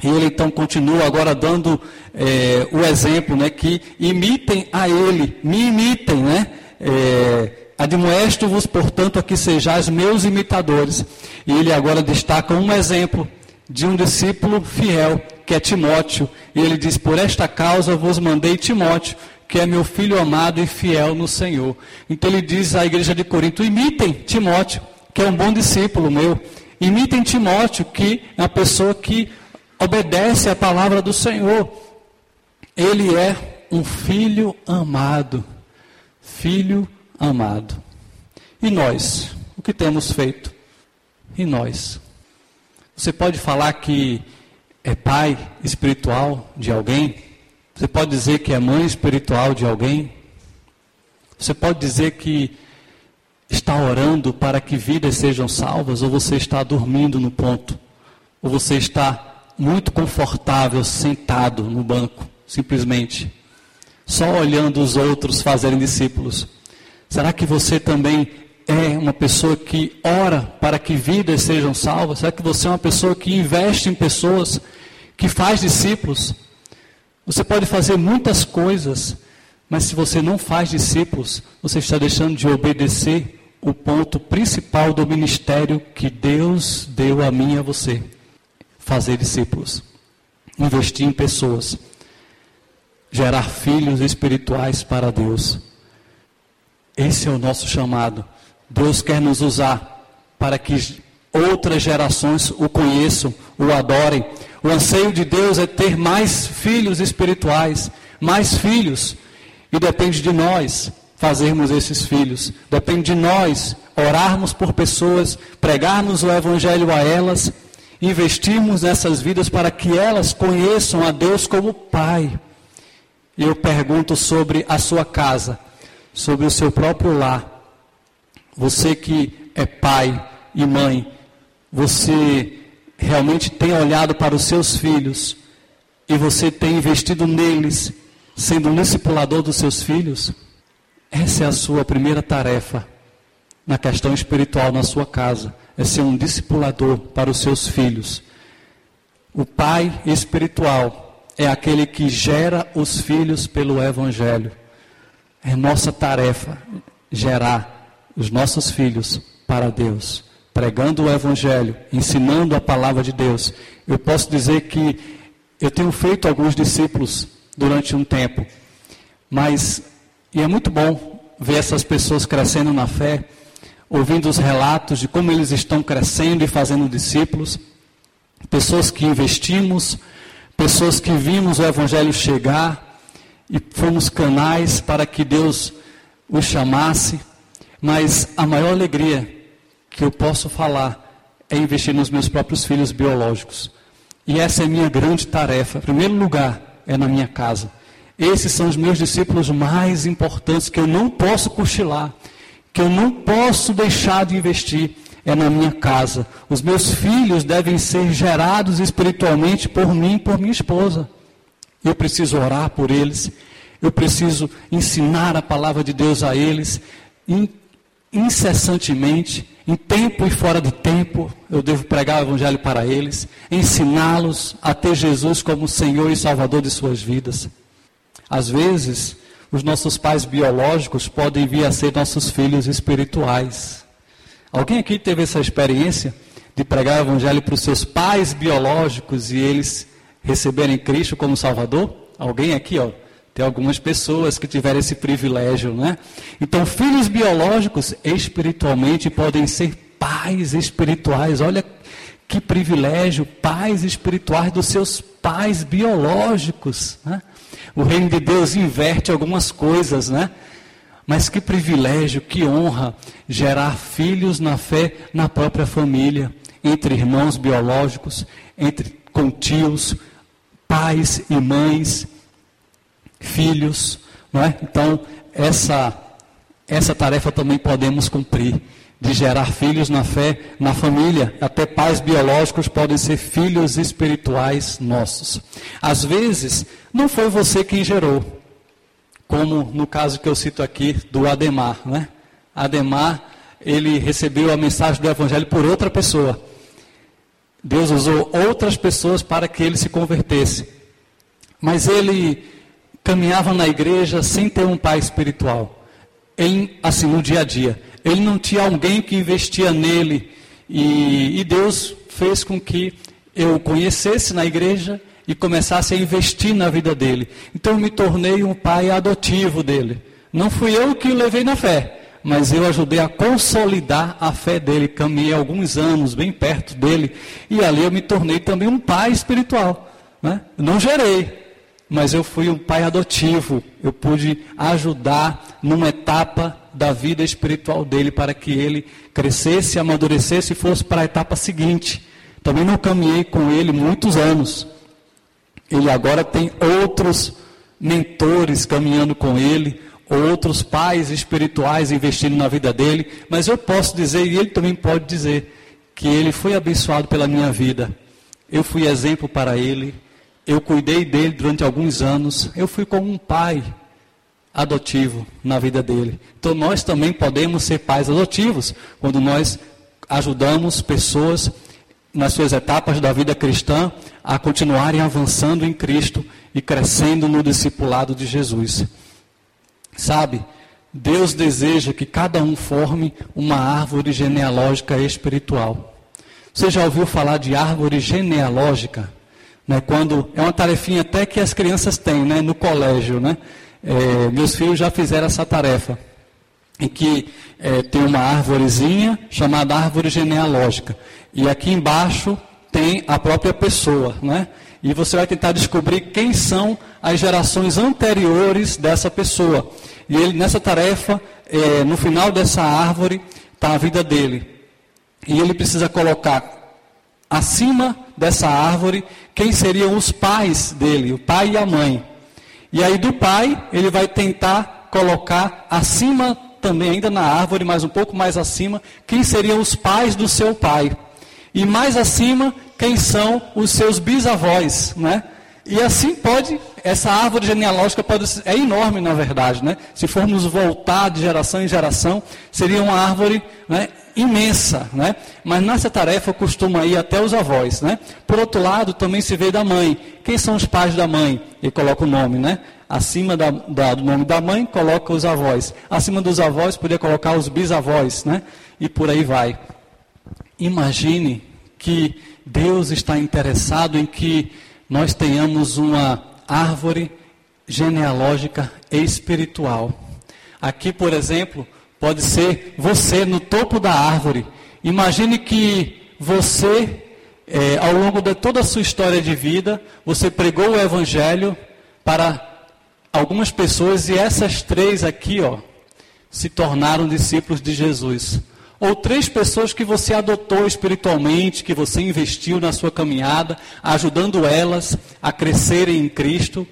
E ele então continua agora dando é, o exemplo, né, que imitem a ele, me imitem, né? É, Admoesto-vos, portanto, a que sejais meus imitadores. E ele agora destaca um exemplo de um discípulo fiel, que é Timóteo. E ele diz: Por esta causa vos mandei Timóteo, que é meu filho amado e fiel no Senhor. Então ele diz à igreja de Corinto: imitem Timóteo, que é um bom discípulo meu. Imitem Timóteo, que é uma pessoa que obedece à palavra do Senhor. Ele é um filho amado. Filho amado. E nós? O que temos feito? E nós? Você pode falar que é pai espiritual de alguém? Você pode dizer que é mãe espiritual de alguém? Você pode dizer que está orando para que vidas sejam salvas? Ou você está dormindo no ponto? Ou você está muito confortável sentado no banco, simplesmente, só olhando os outros fazerem discípulos? Será que você também é uma pessoa que ora para que vidas sejam salvas? Será que você é uma pessoa que investe em pessoas, que faz discípulos? Você pode fazer muitas coisas, mas se você não faz discípulos, você está deixando de obedecer o ponto principal do ministério que Deus deu a mim e a você: fazer discípulos, investir em pessoas, gerar filhos espirituais para Deus. Esse é o nosso chamado. Deus quer nos usar para que outras gerações o conheçam, o adorem. O anseio de Deus é ter mais filhos espirituais, mais filhos. E depende de nós fazermos esses filhos. Depende de nós orarmos por pessoas, pregarmos o Evangelho a elas, investirmos nessas vidas para que elas conheçam a Deus como Pai. E eu pergunto sobre a sua casa, sobre o seu próprio lar. Você que é pai e mãe, você realmente tem olhado para os seus filhos e você tem investido neles, sendo um discipulador dos seus filhos? Essa é a sua primeira tarefa na questão espiritual na sua casa, é ser um discipulador para os seus filhos. O pai espiritual é aquele que gera os filhos pelo evangelho. É nossa tarefa gerar os nossos filhos para Deus, pregando o evangelho, ensinando a palavra de Deus. Eu posso dizer que eu tenho feito alguns discípulos durante um tempo, mas e é muito bom ver essas pessoas crescendo na fé, ouvindo os relatos de como eles estão crescendo e fazendo discípulos, pessoas que investimos, pessoas que vimos o Evangelho chegar e fomos canais para que Deus os chamasse, mas a maior alegria que eu posso falar é investir nos meus próprios filhos biológicos. E essa é a minha grande tarefa. Em primeiro lugar, é na minha casa. Esses são os meus discípulos mais importantes que eu não posso cochilar, que eu não posso deixar de investir é na minha casa. Os meus filhos devem ser gerados espiritualmente por mim por minha esposa. Eu preciso orar por eles, eu preciso ensinar a palavra de Deus a eles incessantemente, em tempo e fora de tempo. Eu devo pregar o evangelho para eles, ensiná-los a ter Jesus como Senhor e Salvador de suas vidas. Às vezes, os nossos pais biológicos podem vir a ser nossos filhos espirituais. Alguém aqui teve essa experiência de pregar o evangelho para os seus pais biológicos e eles receberem Cristo como Salvador? Alguém aqui, ó, tem algumas pessoas que tiveram esse privilégio, né? Então, filhos biológicos espiritualmente podem ser pais espirituais. Olha que privilégio, pais espirituais dos seus pais biológicos, né? O reino de Deus inverte algumas coisas, né? Mas que privilégio, que honra gerar filhos na fé na própria família, entre irmãos biológicos, entre com tios, pais e mães, filhos, não é? Então, essa essa tarefa também podemos cumprir de gerar filhos na fé, na família. Até pais biológicos podem ser filhos espirituais nossos. Às vezes, não foi você quem gerou, como no caso que eu cito aqui do Ademar, né? Ademar, ele recebeu a mensagem do Evangelho por outra pessoa. Deus usou outras pessoas para que ele se convertesse. Mas ele caminhava na igreja sem ter um pai espiritual. Ele, assim, no dia a dia ele não tinha alguém que investia nele. E, e Deus fez com que eu o conhecesse na igreja e começasse a investir na vida dele. Então eu me tornei um pai adotivo dele. Não fui eu que o levei na fé, mas eu ajudei a consolidar a fé dele. Caminhei alguns anos bem perto dele e ali eu me tornei também um pai espiritual. Né? Não gerei, mas eu fui um pai adotivo. Eu pude ajudar numa etapa da vida espiritual dele para que ele crescesse, amadurecesse e fosse para a etapa seguinte. Também não caminhei com ele muitos anos. Ele agora tem outros mentores caminhando com ele, outros pais espirituais investindo na vida dele, mas eu posso dizer, e ele também pode dizer, que ele foi abençoado pela minha vida. Eu fui exemplo para ele, eu cuidei dele durante alguns anos, eu fui como um pai adotivo na vida dele. Então nós também podemos ser pais adotivos quando nós ajudamos pessoas nas suas etapas da vida cristã a continuarem avançando em Cristo e crescendo no discipulado de Jesus. Sabe, Deus deseja que cada um forme uma árvore genealógica espiritual. Você já ouviu falar de árvore genealógica? Né, quando é uma tarefinha até que as crianças têm né, no colégio. Né? É, meus filhos já fizeram essa tarefa, em que é, tem uma árvorezinha chamada árvore genealógica. E aqui embaixo tem a própria pessoa. Né? E você vai tentar descobrir quem são as gerações anteriores dessa pessoa. E ele, nessa tarefa, é, no final dessa árvore, está a vida dele. E ele precisa colocar acima dessa árvore quem seriam os pais dele, o pai e a mãe. E aí do pai, ele vai tentar colocar acima também, ainda na árvore, mas um pouco mais acima, quem seriam os pais do seu pai. E mais acima, quem são os seus bisavós, né? E assim pode, essa árvore genealógica pode, é enorme na verdade, né? Se formos voltar de geração em geração, seria uma árvore né, imensa, né? Mas nessa tarefa costuma ir até os avós, né? Por outro lado, também se vê da mãe. Quem são os pais da mãe? E coloca o nome, né? Acima da, da, do nome da mãe, coloca os avós. Acima dos avós, poderia colocar os bisavós, né? E por aí vai. Imagine que Deus está interessado em que nós tenhamos uma árvore genealógica espiritual. Aqui, por exemplo, pode ser você no topo da árvore. Imagine que você, é, ao longo de toda a sua história de vida, você pregou o Evangelho para algumas pessoas e essas três aqui, ó, se tornaram discípulos de Jesus ou três pessoas que você adotou espiritualmente, que você investiu na sua caminhada, ajudando elas a crescerem em Cristo.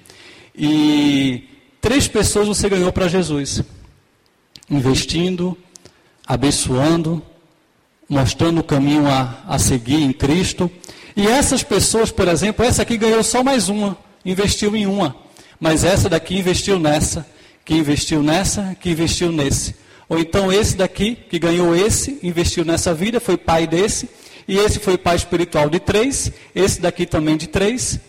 E três pessoas você ganhou para Jesus, investindo, abençoando, mostrando o caminho a, a seguir em Cristo. E essas pessoas, por exemplo, essa aqui ganhou só mais uma, investiu em uma. Mas essa daqui investiu nessa, que investiu nessa, que investiu nesse. Ou então esse daqui, que ganhou esse, investiu nessa vida, foi pai desse, e esse foi pai espiritual de três, esse daqui também de três,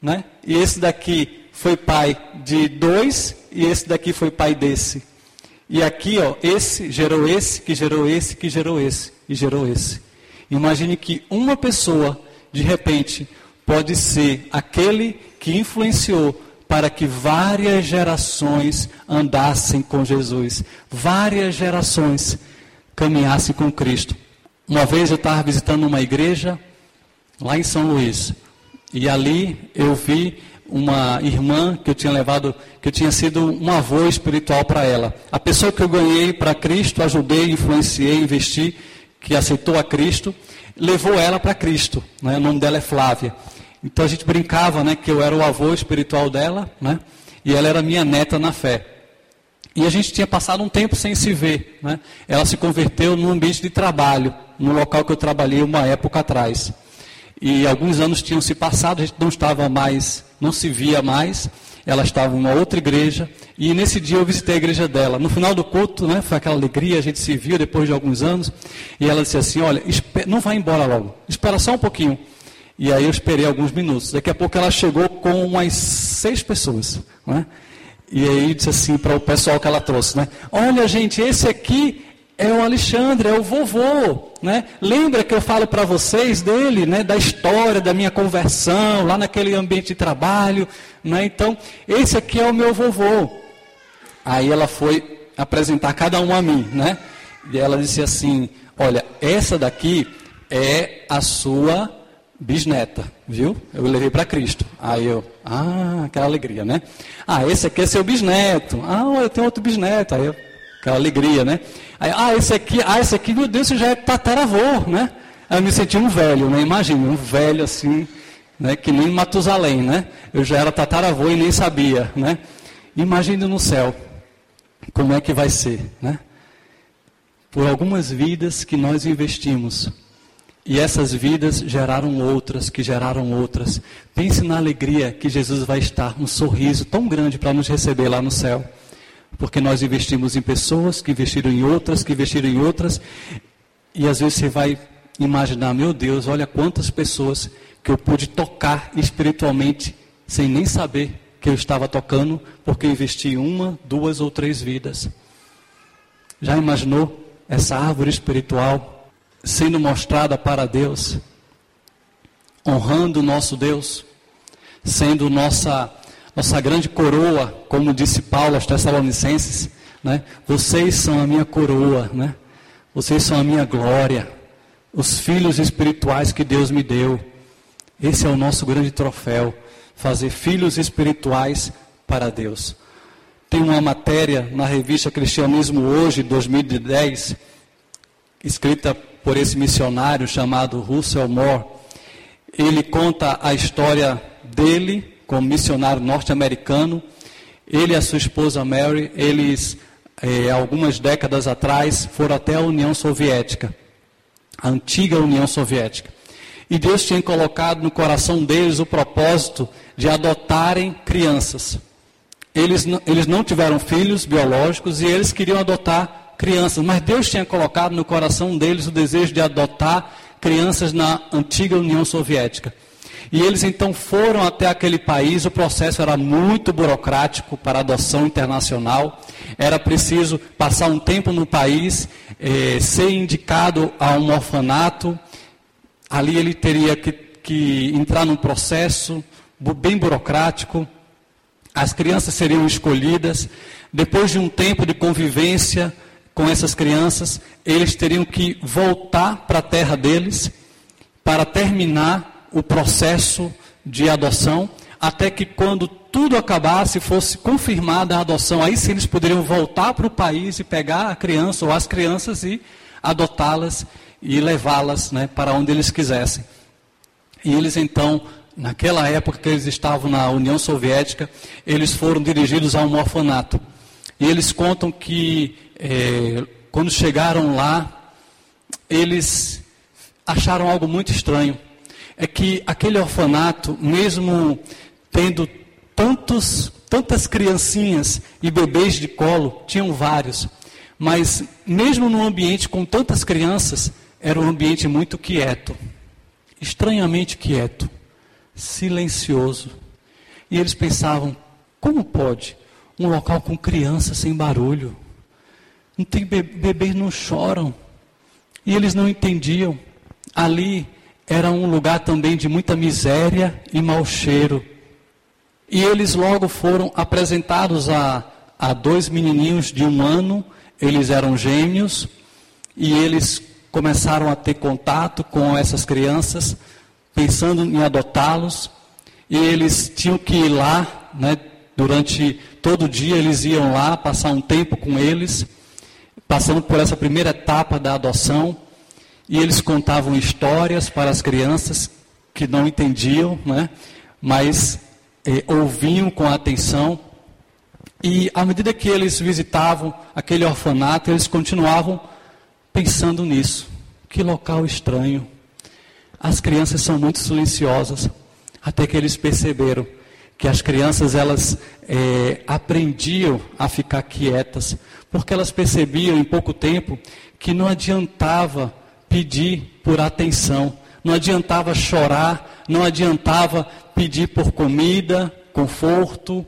né? e esse daqui foi pai de dois, e esse daqui foi pai desse. E aqui, ó, esse gerou esse, que gerou esse, que gerou esse, e gerou esse. Imagine que uma pessoa, de repente, pode ser aquele que influenciou para que várias gerações andassem com Jesus, várias gerações caminhassem com Cristo. Uma vez eu estava visitando uma igreja lá em São Luís, e ali eu vi uma irmã que eu tinha levado, que eu tinha sido um avô espiritual para ela. A pessoa que eu ganhei para Cristo, ajudei, influenciei, investi, que aceitou a Cristo, levou ela para Cristo. Né? O nome dela é Flávia. Então a gente brincava, né, que eu era o avô espiritual dela, né, e ela era minha neta na fé. E a gente tinha passado um tempo sem se ver, né? Ela se converteu no ambiente de trabalho, no local que eu trabalhei uma época atrás. E alguns anos tinham se passado, a gente não estava mais, não se via mais. Ela estava em uma outra igreja e nesse dia eu visitei a igreja dela. No final do culto, né, foi aquela alegria, a gente se viu depois de alguns anos. E ela disse assim: Olha, não vai embora logo, espera só um pouquinho. E aí eu esperei alguns minutos. Daqui a pouco ela chegou com umas seis pessoas. Né? E aí disse assim para o pessoal que ela trouxe, né? Olha, gente, esse aqui é o Alexandre, é o vovô, né? Lembra que eu falo para vocês dele, né? Da história da minha conversão lá naquele ambiente de trabalho, né? Então, esse aqui é o meu vovô. Aí ela foi apresentar cada um a mim, né? E ela disse assim: Olha, essa daqui é a sua bisneta, viu? Eu levei para Cristo. Aí eu, ah, aquela alegria, né? Ah, esse aqui é seu bisneto. Ah, eu tenho outro bisneto. Aí eu, aquela alegria, né? Aí, ah, esse aqui, ah, esse aqui, meu Deus, você já é tataravô, né? Aí eu me senti um velho, né? Imagina, um velho assim, né? Que nem Matusalém, né? Eu já era tataravô e nem sabia, né? Imagine no céu, como é que vai ser, né? Por algumas vidas que nós investimos e essas vidas geraram outras, que geraram outras. Pense na alegria que Jesus vai estar, um sorriso tão grande para nos receber lá no céu. Porque nós investimos em pessoas, que investiram em outras, que investiram em outras. E às vezes você vai imaginar, meu Deus, olha quantas pessoas que eu pude tocar espiritualmente sem nem saber que eu estava tocando, porque eu investi uma, duas ou três vidas. Já imaginou essa árvore espiritual sendo mostrada para Deus, honrando o nosso Deus, sendo nossa nossa grande coroa, como disse Paulo aos Tessalonicenses, né? Vocês são a minha coroa, né? Vocês são a minha glória, os filhos espirituais que Deus me deu. Esse é o nosso grande troféu, fazer filhos espirituais para Deus. Tem uma matéria na revista Cristianismo Hoje, 2010, escrita por esse missionário chamado Russell Moore. Ele conta a história dele como missionário norte-americano. Ele e a sua esposa Mary, eles, eh, algumas décadas atrás, foram até a União Soviética, a antiga União Soviética. E Deus tinha colocado no coração deles o propósito de adotarem crianças. Eles, eles não tiveram filhos biológicos e eles queriam adotar crianças, mas Deus tinha colocado no coração deles o desejo de adotar crianças na antiga União Soviética. E eles então foram até aquele país, o processo era muito burocrático para adoção internacional, era preciso passar um tempo no país, eh, ser indicado a um orfanato, ali ele teria que, que entrar num processo bem burocrático, as crianças seriam escolhidas, depois de um tempo de convivência com essas crianças, eles teriam que voltar para a terra deles para terminar o processo de adoção, até que quando tudo acabasse, fosse confirmada a adoção, aí sim eles poderiam voltar para o país e pegar a criança ou as crianças e adotá-las e levá-las né, para onde eles quisessem. E eles então, naquela época que eles estavam na União Soviética, eles foram dirigidos a um orfanato. E eles contam que é, quando chegaram lá, eles acharam algo muito estranho é que aquele orfanato, mesmo tendo tantos, tantas criancinhas e bebês de colo, tinham vários, mas mesmo num ambiente com tantas crianças, era um ambiente muito quieto, estranhamente quieto, silencioso. E eles pensavam: como pode um local com crianças sem barulho? Não tem bebês não choram. E eles não entendiam. Ali era um lugar também de muita miséria e mau cheiro. E eles logo foram apresentados a, a dois menininhos de um ano, eles eram gêmeos, e eles começaram a ter contato com essas crianças, pensando em adotá-los, e eles tinham que ir lá, né, durante todo o dia eles iam lá passar um tempo com eles, passando por essa primeira etapa da adoção. E eles contavam histórias para as crianças que não entendiam, né? mas eh, ouviam com atenção. E à medida que eles visitavam aquele orfanato, eles continuavam pensando nisso. Que local estranho. As crianças são muito silenciosas, até que eles perceberam que as crianças elas é, aprendiam a ficar quietas, porque elas percebiam em pouco tempo que não adiantava pedir por atenção. Não adiantava chorar, não adiantava pedir por comida, conforto,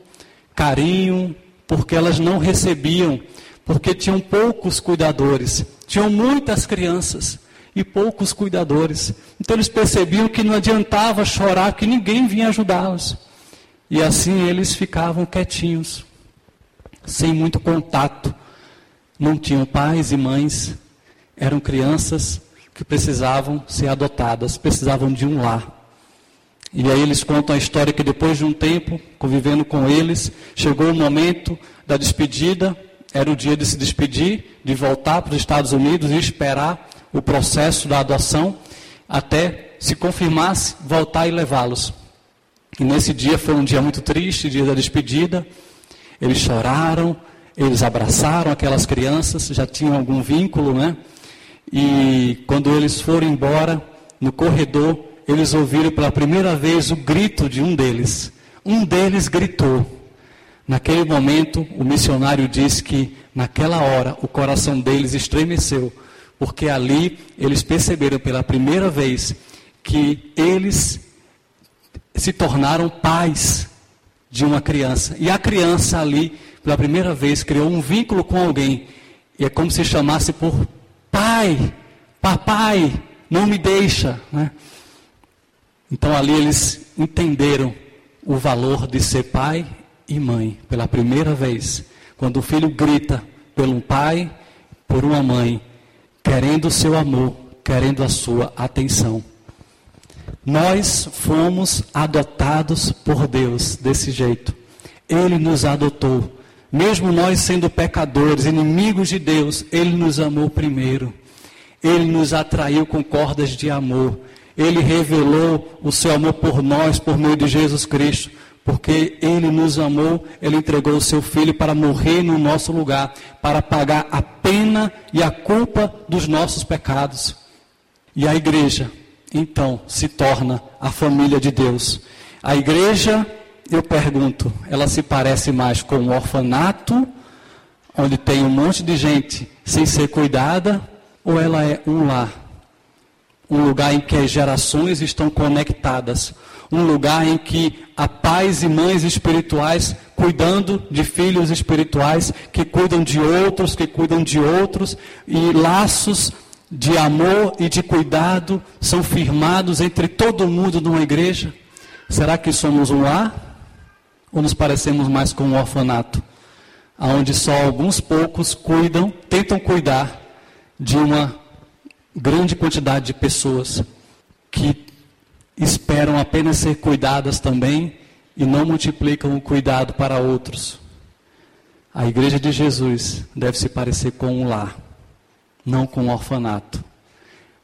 carinho, porque elas não recebiam, porque tinham poucos cuidadores, tinham muitas crianças e poucos cuidadores. Então eles percebiam que não adiantava chorar, que ninguém vinha ajudá-los. E assim eles ficavam quietinhos, sem muito contato. Não tinham pais e mães, eram crianças que precisavam ser adotadas, precisavam de um lar. E aí eles contam a história que depois de um tempo, convivendo com eles, chegou o momento da despedida, era o dia de se despedir, de voltar para os Estados Unidos e esperar o processo da adoção até se confirmasse, voltar e levá-los. E nesse dia foi um dia muito triste, dia da despedida. Eles choraram, eles abraçaram aquelas crianças, já tinham algum vínculo, né? E quando eles foram embora, no corredor, eles ouviram pela primeira vez o grito de um deles. Um deles gritou. Naquele momento, o missionário disse que, naquela hora, o coração deles estremeceu, porque ali eles perceberam pela primeira vez que eles se tornaram pais de uma criança. E a criança ali, pela primeira vez, criou um vínculo com alguém E é como se chamasse por pai, papai, não me deixa. Né? Então ali eles entenderam o valor de ser pai e mãe pela primeira vez. Quando o filho grita pelo pai, por uma mãe, querendo o seu amor, querendo a sua atenção. Nós fomos adotados por Deus desse jeito. Ele nos adotou. Mesmo nós sendo pecadores, inimigos de Deus, Ele nos amou primeiro. Ele nos atraiu com cordas de amor. Ele revelou o seu amor por nós, por meio de Jesus Cristo. Porque Ele nos amou, Ele entregou o seu Filho para morrer no nosso lugar, para pagar a pena e a culpa dos nossos pecados. E a igreja, então, se torna a família de Deus. A igreja, eu pergunto, ela se parece mais com um orfanato, onde tem um monte de gente sem ser cuidada, ou ela é um lar? Um lugar em que as gerações estão conectadas um lugar em que há pais e mães espirituais cuidando de filhos espirituais, que cuidam de outros, que cuidam de outros, e laços de amor e de cuidado são firmados entre todo mundo numa igreja? Será que somos um lar? Ou nos parecemos mais com um orfanato? Onde só alguns poucos cuidam, tentam cuidar de uma grande quantidade de pessoas que esperam apenas ser cuidadas também e não multiplicam o cuidado para outros. A igreja de Jesus deve se parecer com um lar, não com um orfanato,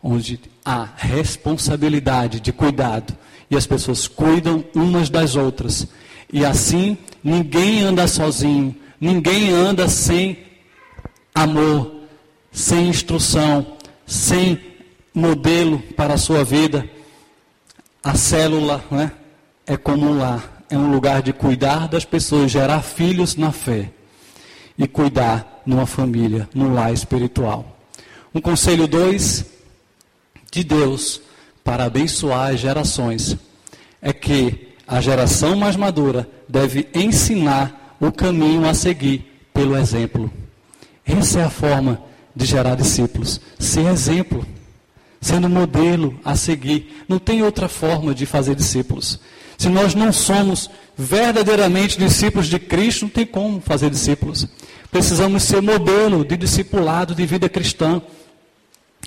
onde há responsabilidade de cuidado e as pessoas cuidam umas das outras. E assim, ninguém anda sozinho, ninguém anda sem amor, sem instrução, sem modelo para a sua vida. A célula né, é como um lar, é um lugar de cuidar das pessoas, gerar filhos na fé e cuidar numa família, num lar espiritual. Um conselho 2 de Deus para abençoar as gerações é que a geração mais madura deve ensinar o caminho a seguir pelo exemplo. Essa é a forma de gerar discípulos, ser exemplo sendo modelo a seguir. Não tem outra forma de fazer discípulos. Se nós não somos verdadeiramente discípulos de Cristo, não tem como fazer discípulos. Precisamos ser modelo de discipulado de vida cristã.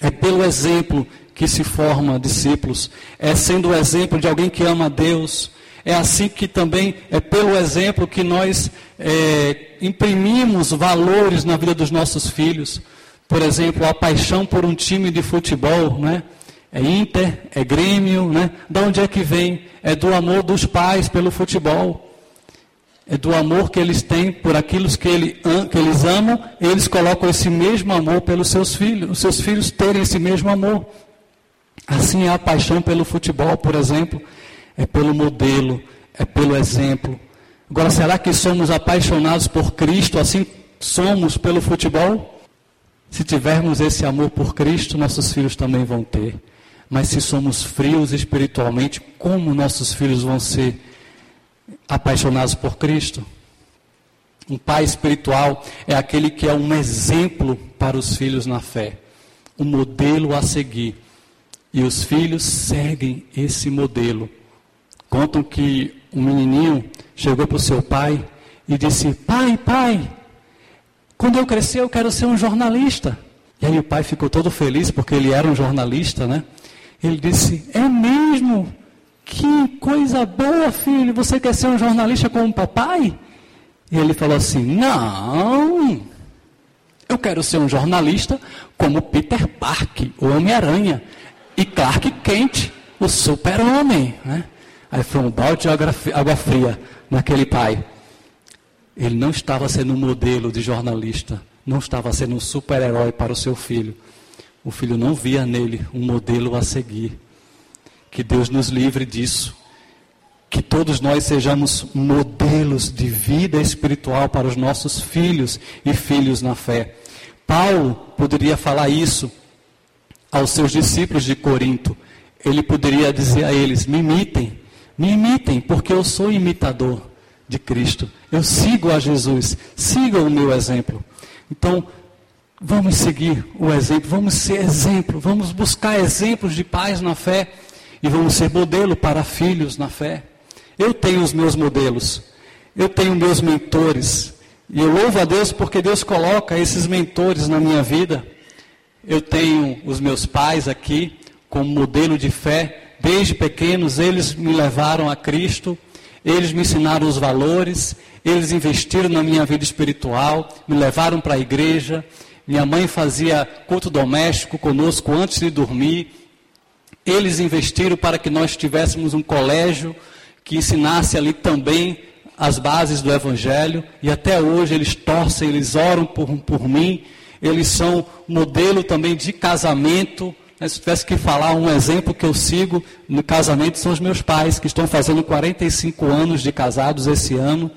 É pelo exemplo que se forma discípulos. É sendo o exemplo de alguém que ama a Deus. É assim que também é pelo exemplo que nós é, imprimimos valores na vida dos nossos filhos. Por exemplo, a paixão por um time de futebol, né? É Inter, é Grêmio, né? Da onde é que vem? É do amor dos pais pelo futebol. É do amor que eles têm por aquilo que, ele, que eles amam, eles colocam esse mesmo amor pelos seus filhos, os seus filhos terem esse mesmo amor. Assim é a paixão pelo futebol, por exemplo, é pelo modelo, é pelo exemplo. Agora, será que somos apaixonados por Cristo, assim somos pelo futebol? Se tivermos esse amor por Cristo, nossos filhos também vão ter. Mas se somos frios espiritualmente, como nossos filhos vão ser apaixonados por Cristo? Um pai espiritual é aquele que é um exemplo para os filhos na fé, um modelo a seguir. E os filhos seguem esse modelo. Contam que um menininho chegou para o seu pai e disse: Pai, pai, quando eu crescer, eu quero ser um jornalista. E aí o pai ficou todo feliz porque ele era um jornalista, né? Ele disse: É mesmo? Que coisa boa, filho. Você quer ser um jornalista como o papai? E ele falou assim: Não. Eu quero ser um jornalista como Peter Parker, o Homem-Aranha, e Clark Kent, o super-homem. Né? Aí foi um balde de água fria naquele pai. Ele não estava sendo um modelo de jornalista, não estava sendo um super-herói para o seu filho. O filho não via nele um modelo a seguir. Que Deus nos livre disso. Que todos nós sejamos modelos de vida espiritual para os nossos filhos e filhos na fé. Paulo poderia falar isso aos seus discípulos de Corinto. Ele poderia dizer a eles: me imitem, me imitem, porque eu sou imitador de Cristo. Eu sigo a Jesus, sigam o meu exemplo. Então, vamos seguir o exemplo, vamos ser exemplo, vamos buscar exemplos de pais na fé e vamos ser modelo para filhos na fé. Eu tenho os meus modelos, eu tenho meus mentores, e eu louvo a Deus porque Deus coloca esses mentores na minha vida. Eu tenho os meus pais aqui como modelo de fé, desde pequenos eles me levaram a Cristo, eles me ensinaram os valores, eles investiram na minha vida espiritual, me levaram para a igreja. Minha mãe fazia culto doméstico conosco antes de dormir. Eles investiram para que nós tivéssemos um colégio que ensinasse ali também as bases do Evangelho. E até hoje eles torcem, eles oram por, por mim. Eles são modelo também de casamento. Se tivesse que falar um exemplo que eu sigo no casamento, são os meus pais, que estão fazendo 45 anos de casados esse ano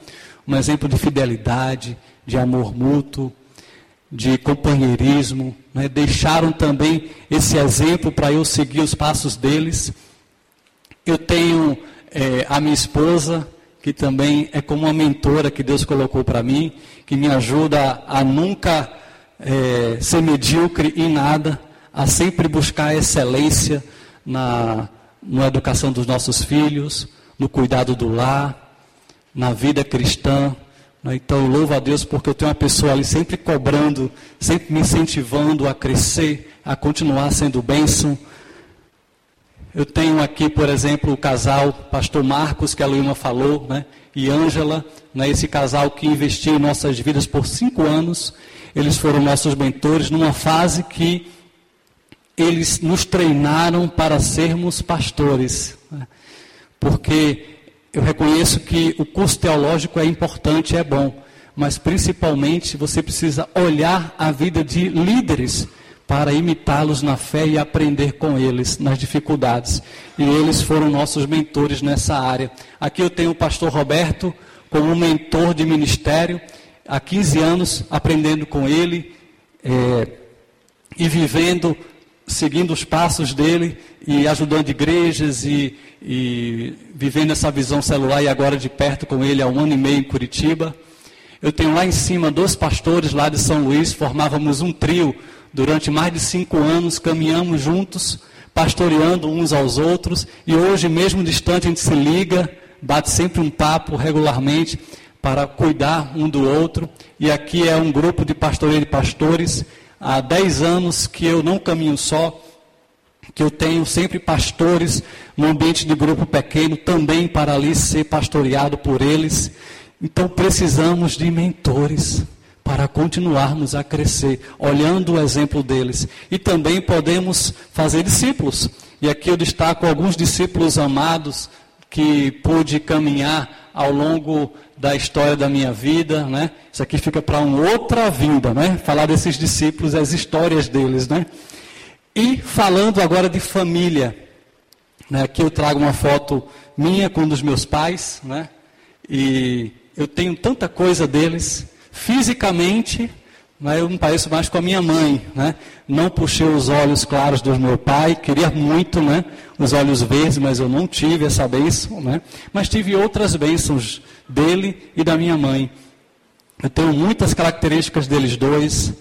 um exemplo de fidelidade, de amor mútuo, de companheirismo. Né? Deixaram também esse exemplo para eu seguir os passos deles. Eu tenho é, a minha esposa, que também é como uma mentora que Deus colocou para mim, que me ajuda a nunca é, ser medíocre em nada, a sempre buscar excelência na, na educação dos nossos filhos, no cuidado do lar na vida cristã. Né? Então, louvo a Deus porque eu tenho uma pessoa ali sempre cobrando, sempre me incentivando a crescer, a continuar sendo bênção. Eu tenho aqui, por exemplo, o casal Pastor Marcos, que a Luíma falou, né? e Ângela, né? esse casal que investiu em nossas vidas por cinco anos. Eles foram nossos mentores numa fase que eles nos treinaram para sermos pastores. Né? Porque eu reconheço que o curso teológico é importante, é bom, mas principalmente você precisa olhar a vida de líderes para imitá-los na fé e aprender com eles nas dificuldades. E eles foram nossos mentores nessa área. Aqui eu tenho o pastor Roberto como mentor de ministério, há 15 anos aprendendo com ele é, e vivendo seguindo os passos dele e ajudando igrejas e, e, vivendo essa visão celular e agora de perto com ele há um ano e meio em Curitiba. Eu tenho lá em cima dois pastores lá de São Luís, formávamos um trio durante mais de cinco anos, caminhamos juntos, pastoreando uns aos outros e hoje, mesmo distante, a gente se liga, bate sempre um papo regularmente para cuidar um do outro. E aqui é um grupo de pastoreio de pastores há 10 anos que eu não caminho só, que eu tenho sempre pastores no ambiente de grupo pequeno, também para ali ser pastoreado por eles. Então precisamos de mentores para continuarmos a crescer, olhando o exemplo deles. E também podemos fazer discípulos. E aqui eu destaco alguns discípulos amados que pude caminhar ao longo da história da minha vida, né? Isso aqui fica para uma outra vinda, né? Falar desses discípulos, as histórias deles, né? E falando agora de família, né? Aqui eu trago uma foto minha com um dos meus pais, né? E eu tenho tanta coisa deles, fisicamente, mas eu me pareço mais com a minha mãe, né? Não puxei os olhos claros do meu pai, queria muito, né? Os olhos verdes, mas eu não tive essa bênção, né? Mas tive outras bênçãos dele e da minha mãe. Eu tenho muitas características deles dois.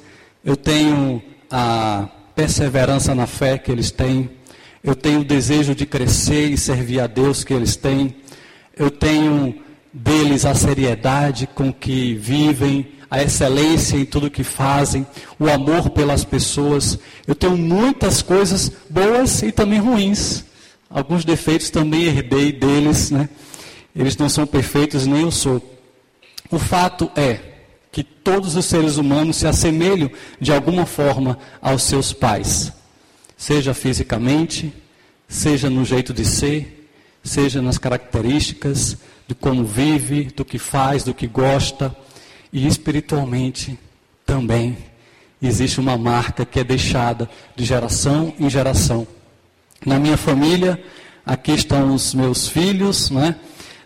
Eu tenho a perseverança na fé que eles têm. Eu tenho o desejo de crescer e servir a Deus que eles têm. Eu tenho deles a seriedade com que vivem, a excelência em tudo que fazem, o amor pelas pessoas. Eu tenho muitas coisas boas e também ruins. Alguns defeitos também herdei deles, né? Eles não são perfeitos, nem eu sou. O fato é que todos os seres humanos se assemelham de alguma forma aos seus pais, seja fisicamente, seja no jeito de ser, seja nas características, de como vive, do que faz, do que gosta e espiritualmente também existe uma marca que é deixada de geração em geração. Na minha família, aqui estão os meus filhos, né?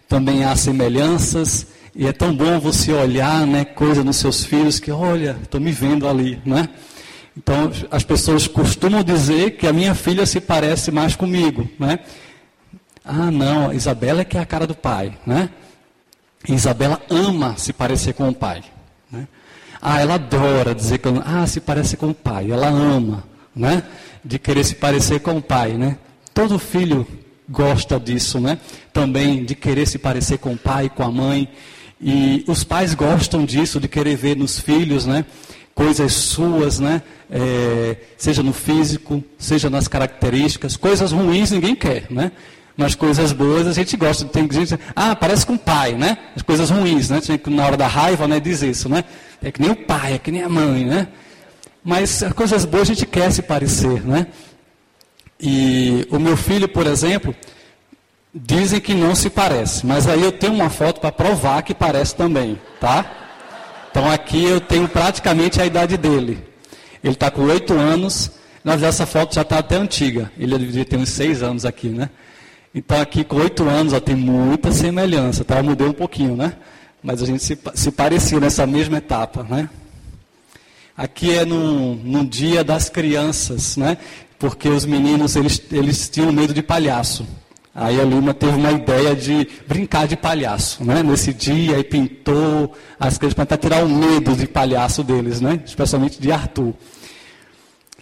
também há semelhanças, e é tão bom você olhar né, coisa nos seus filhos que, olha, estou me vendo ali. Né? Então, as pessoas costumam dizer que a minha filha se parece mais comigo. Né? Ah, não, Isabela é que é a cara do pai. Né? Isabela ama se parecer com o pai. Né? Ah, ela adora dizer que ah, se parece com o pai. Ela ama, né? De querer se parecer com o pai, né? Todo filho gosta disso, né? Também de querer se parecer com o pai, com a mãe. E os pais gostam disso, de querer ver nos filhos, né? Coisas suas, né? É, seja no físico, seja nas características. Coisas ruins ninguém quer, né? Mas coisas boas a gente gosta. Tem gente ah, parece com o pai, né? As coisas ruins, né? Na hora da raiva, né? Diz isso, né? É que nem o pai, é que nem a mãe, né? Mas as coisas boas a gente quer se parecer, né? E o meu filho, por exemplo, dizem que não se parece. Mas aí eu tenho uma foto para provar que parece também, tá? Então aqui eu tenho praticamente a idade dele. Ele está com oito anos. Mas essa foto já está até antiga. Ele devia ter uns seis anos aqui, né? Então aqui com oito anos ó, tem muita semelhança, tá? Eu mudei um pouquinho, né? Mas a gente se, se parecia nessa mesma etapa, né? Aqui é num, num dia das crianças, né? Porque os meninos, eles, eles tinham medo de palhaço. Aí a Lima teve uma ideia de brincar de palhaço, né? Nesse dia, e pintou as crianças para tirar o medo de palhaço deles, né? Especialmente de Arthur.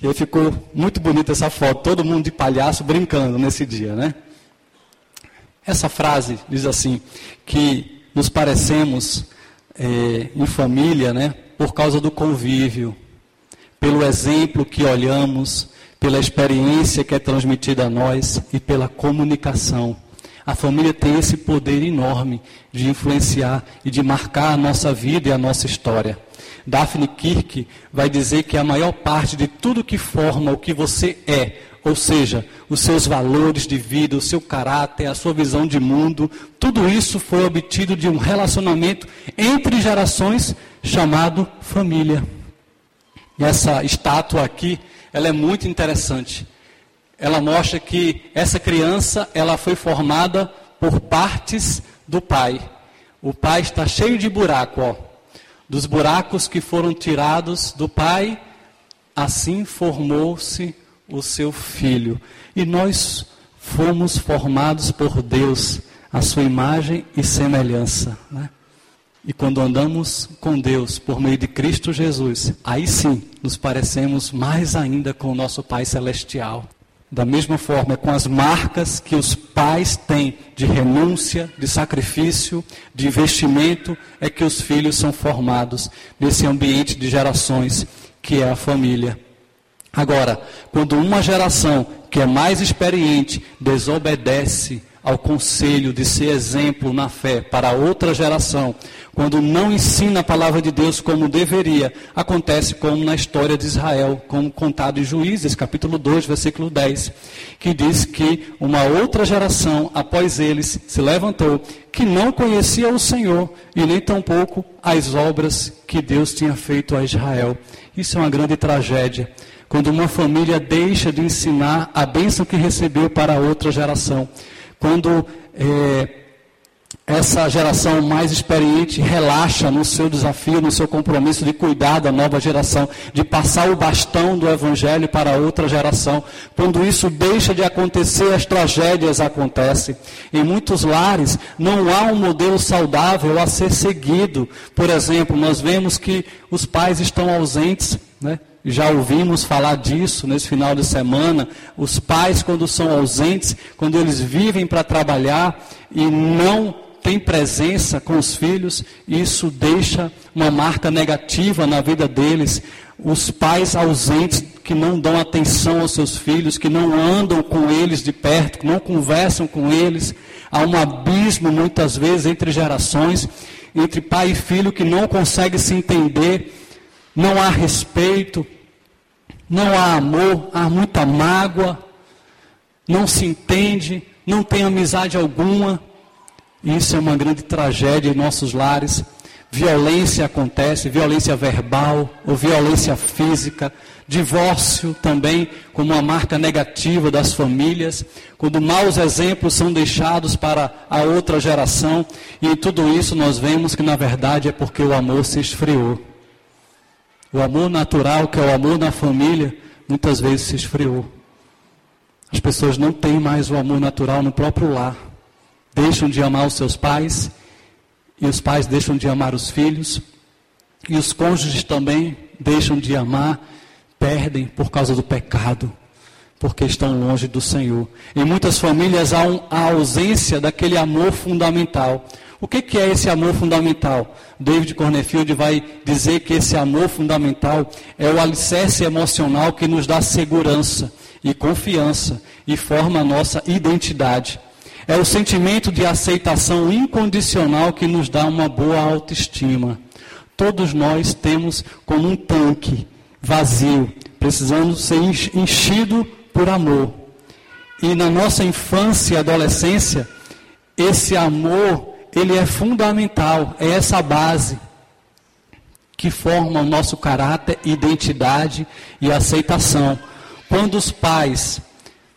E aí ficou muito bonita essa foto, todo mundo de palhaço brincando nesse dia, né? Essa frase diz assim, que nos parecemos é, em família, né, por causa do convívio, pelo exemplo que olhamos, pela experiência que é transmitida a nós e pela comunicação. A família tem esse poder enorme de influenciar e de marcar a nossa vida e a nossa história. Daphne Kirk vai dizer que a maior parte de tudo que forma o que você é ou seja, os seus valores de vida, o seu caráter, a sua visão de mundo, tudo isso foi obtido de um relacionamento entre gerações chamado família. E essa estátua aqui, ela é muito interessante. Ela mostra que essa criança, ela foi formada por partes do pai. O pai está cheio de buraco, ó. Dos buracos que foram tirados do pai, assim formou-se o seu filho. E nós fomos formados por Deus, a sua imagem e semelhança. Né? E quando andamos com Deus por meio de Cristo Jesus, aí sim nos parecemos mais ainda com o nosso Pai Celestial. Da mesma forma, é com as marcas que os pais têm de renúncia, de sacrifício, de investimento, é que os filhos são formados nesse ambiente de gerações que é a família. Agora, quando uma geração que é mais experiente desobedece ao conselho de ser exemplo na fé para outra geração, quando não ensina a palavra de Deus como deveria, acontece como na história de Israel, como contado em Juízes, capítulo 2, versículo 10, que diz que uma outra geração após eles se levantou, que não conhecia o Senhor e nem tampouco as obras que Deus tinha feito a Israel. Isso é uma grande tragédia quando uma família deixa de ensinar a bênção que recebeu para outra geração, quando é, essa geração mais experiente relaxa no seu desafio, no seu compromisso de cuidar da nova geração, de passar o bastão do evangelho para outra geração. Quando isso deixa de acontecer, as tragédias acontecem. Em muitos lares não há um modelo saudável a ser seguido. Por exemplo, nós vemos que os pais estão ausentes, né? Já ouvimos falar disso nesse final de semana. Os pais, quando são ausentes, quando eles vivem para trabalhar e não têm presença com os filhos, isso deixa uma marca negativa na vida deles. Os pais ausentes que não dão atenção aos seus filhos, que não andam com eles de perto, que não conversam com eles. Há um abismo muitas vezes entre gerações, entre pai e filho que não consegue se entender não há respeito, não há amor, há muita mágoa, não se entende, não tem amizade alguma. Isso é uma grande tragédia em nossos lares. Violência acontece, violência verbal ou violência física, divórcio também como uma marca negativa das famílias, quando maus exemplos são deixados para a outra geração, e em tudo isso nós vemos que na verdade é porque o amor se esfriou. O amor natural, que é o amor na família, muitas vezes se esfriou. As pessoas não têm mais o amor natural no próprio lar. Deixam de amar os seus pais e os pais deixam de amar os filhos. E os cônjuges também deixam de amar, perdem por causa do pecado, porque estão longe do Senhor. Em muitas famílias há um, a ausência daquele amor fundamental. O que, que, é esse amor fundamental? David Cornefield vai dizer que esse amor fundamental é o alicerce emocional que nos dá segurança e confiança e forma a nossa identidade. É o sentimento de aceitação incondicional que nos dá uma boa autoestima. Todos nós temos como um tanque vazio, precisando ser enchido por amor. E na nossa infância e adolescência, esse amor, ele é fundamental, é essa base que forma o nosso caráter, identidade e aceitação. Quando os pais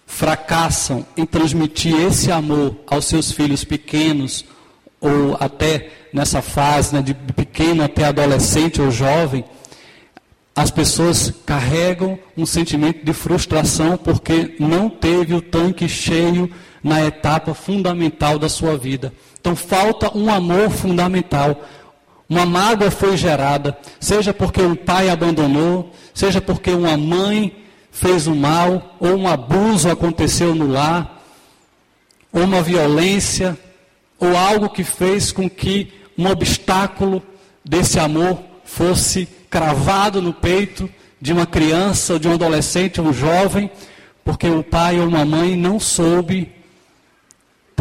fracassam em transmitir esse amor aos seus filhos pequenos, ou até nessa fase né, de pequeno até adolescente ou jovem, as pessoas carregam um sentimento de frustração porque não teve o tanque cheio na etapa fundamental da sua vida. Então falta um amor fundamental. Uma mágoa foi gerada, seja porque um pai abandonou, seja porque uma mãe fez o mal, ou um abuso aconteceu no lar, ou uma violência, ou algo que fez com que um obstáculo desse amor fosse cravado no peito de uma criança, de um adolescente, um jovem, porque o pai ou uma mãe não soube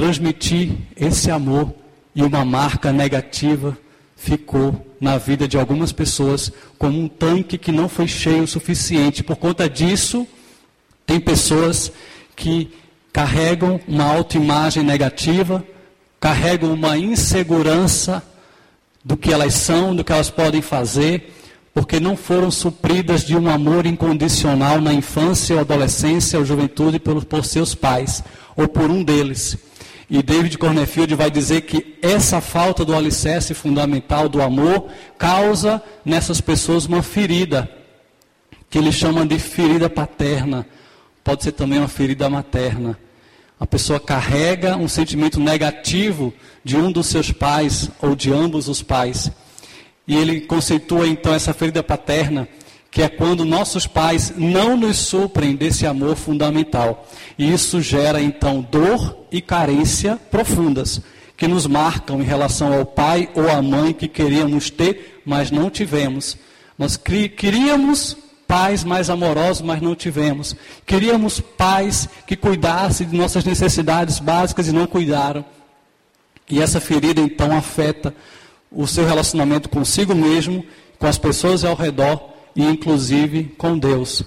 transmitir esse amor e uma marca negativa ficou na vida de algumas pessoas como um tanque que não foi cheio o suficiente. Por conta disso, tem pessoas que carregam uma autoimagem negativa, carregam uma insegurança do que elas são, do que elas podem fazer, porque não foram supridas de um amor incondicional na infância, ou adolescência, ou juventude por, por seus pais, ou por um deles. E David Cornefield vai dizer que essa falta do alicerce fundamental do amor causa nessas pessoas uma ferida, que ele chama de ferida paterna. Pode ser também uma ferida materna. A pessoa carrega um sentimento negativo de um dos seus pais ou de ambos os pais. E ele conceitua então essa ferida paterna que é quando nossos pais não nos suprem desse amor fundamental. E isso gera então dor e carência profundas, que nos marcam em relação ao pai ou à mãe que queríamos ter, mas não tivemos. Nós queríamos pais mais amorosos, mas não tivemos. Queríamos pais que cuidassem de nossas necessidades básicas e não cuidaram. E essa ferida então afeta o seu relacionamento consigo mesmo, com as pessoas ao redor e inclusive com Deus.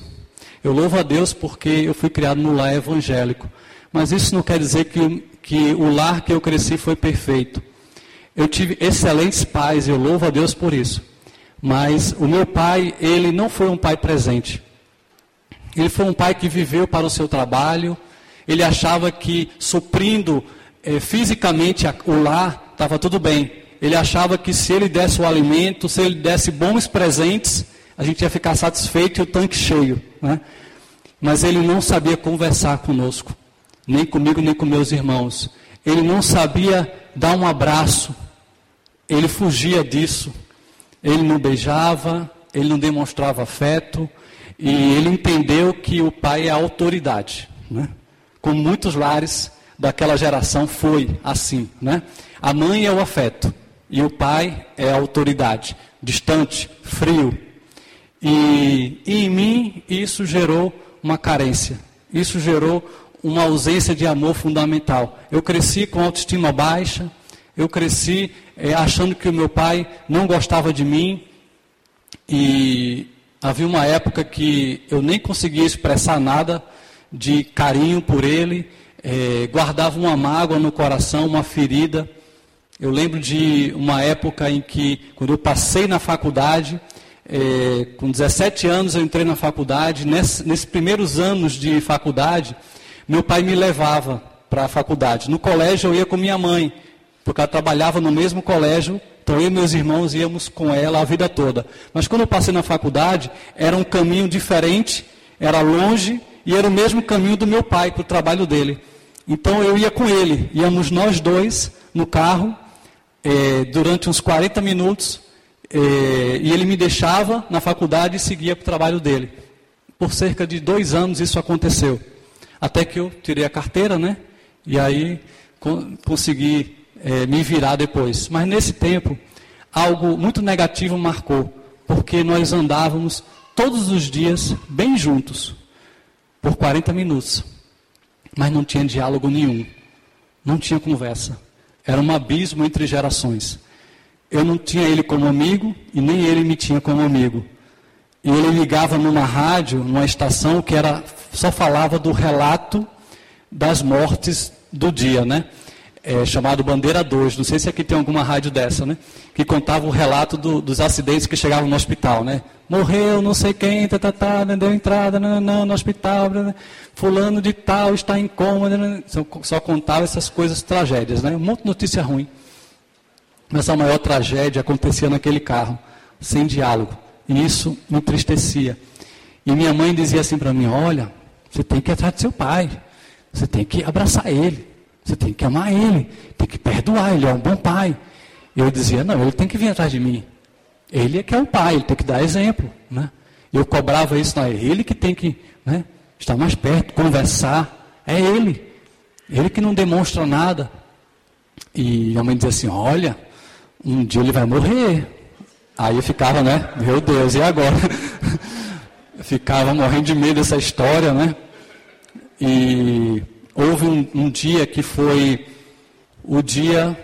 Eu louvo a Deus porque eu fui criado no lar evangélico. Mas isso não quer dizer que, que o lar que eu cresci foi perfeito. Eu tive excelentes pais, eu louvo a Deus por isso. Mas o meu pai, ele não foi um pai presente. Ele foi um pai que viveu para o seu trabalho. Ele achava que suprindo eh, fisicamente a, o lar estava tudo bem. Ele achava que se ele desse o alimento, se ele desse bons presentes, a gente ia ficar satisfeito e o tanque cheio. Né? Mas ele não sabia conversar conosco, nem comigo, nem com meus irmãos. Ele não sabia dar um abraço, ele fugia disso. Ele não beijava, ele não demonstrava afeto, e ele entendeu que o pai é a autoridade. Né? Como muitos lares daquela geração foi assim. Né? A mãe é o afeto, e o pai é a autoridade, distante, frio, e, e em mim isso gerou uma carência, isso gerou uma ausência de amor fundamental. Eu cresci com autoestima baixa, eu cresci é, achando que o meu pai não gostava de mim, e havia uma época que eu nem conseguia expressar nada de carinho por ele, é, guardava uma mágoa no coração, uma ferida. Eu lembro de uma época em que, quando eu passei na faculdade, é, com 17 anos eu entrei na faculdade. Nesse, nesses primeiros anos de faculdade, meu pai me levava para a faculdade. No colégio eu ia com minha mãe, porque ela trabalhava no mesmo colégio, então eu e meus irmãos íamos com ela a vida toda. Mas quando eu passei na faculdade, era um caminho diferente, era longe e era o mesmo caminho do meu pai para o trabalho dele. Então eu ia com ele, íamos nós dois no carro, é, durante uns 40 minutos, eh, e ele me deixava na faculdade e seguia para o trabalho dele. Por cerca de dois anos isso aconteceu. Até que eu tirei a carteira, né? E aí consegui é, me virar depois. Mas nesse tempo, algo muito negativo marcou, porque nós andávamos todos os dias bem juntos, por 40 minutos. Mas não tinha diálogo nenhum, não tinha conversa. Era um abismo entre gerações. Eu não tinha ele como amigo e nem ele me tinha como amigo. E ele ligava numa rádio, numa estação que era só falava do relato das mortes do dia, né? É, chamado Bandeira 2, não sei se aqui tem alguma rádio dessa, né? Que contava o relato do, dos acidentes que chegavam no hospital, né? Morreu não sei quem, tá, tá, tá, né? deu entrada não, não, no hospital, né? fulano de tal está em coma, né? só, só contava essas coisas, tragédias, né? Um monte de notícia ruim. Mas a maior tragédia acontecia naquele carro, sem diálogo. E isso me entristecia. E minha mãe dizia assim para mim: Olha, você tem que ir atrás do seu pai. Você tem que abraçar ele. Você tem que amar ele. Tem que perdoar. Ele é um bom pai. Eu dizia: Não, ele tem que vir atrás de mim. Ele é que é o pai. Ele tem que dar exemplo. Né? Eu cobrava isso. Não, é ele que tem que né, estar mais perto, conversar. É ele. Ele que não demonstra nada. E a mãe dizia assim: Olha, um dia ele vai morrer. Aí eu ficava, né? Meu Deus, e agora? Eu ficava morrendo de medo dessa história, né? E houve um, um dia que foi o dia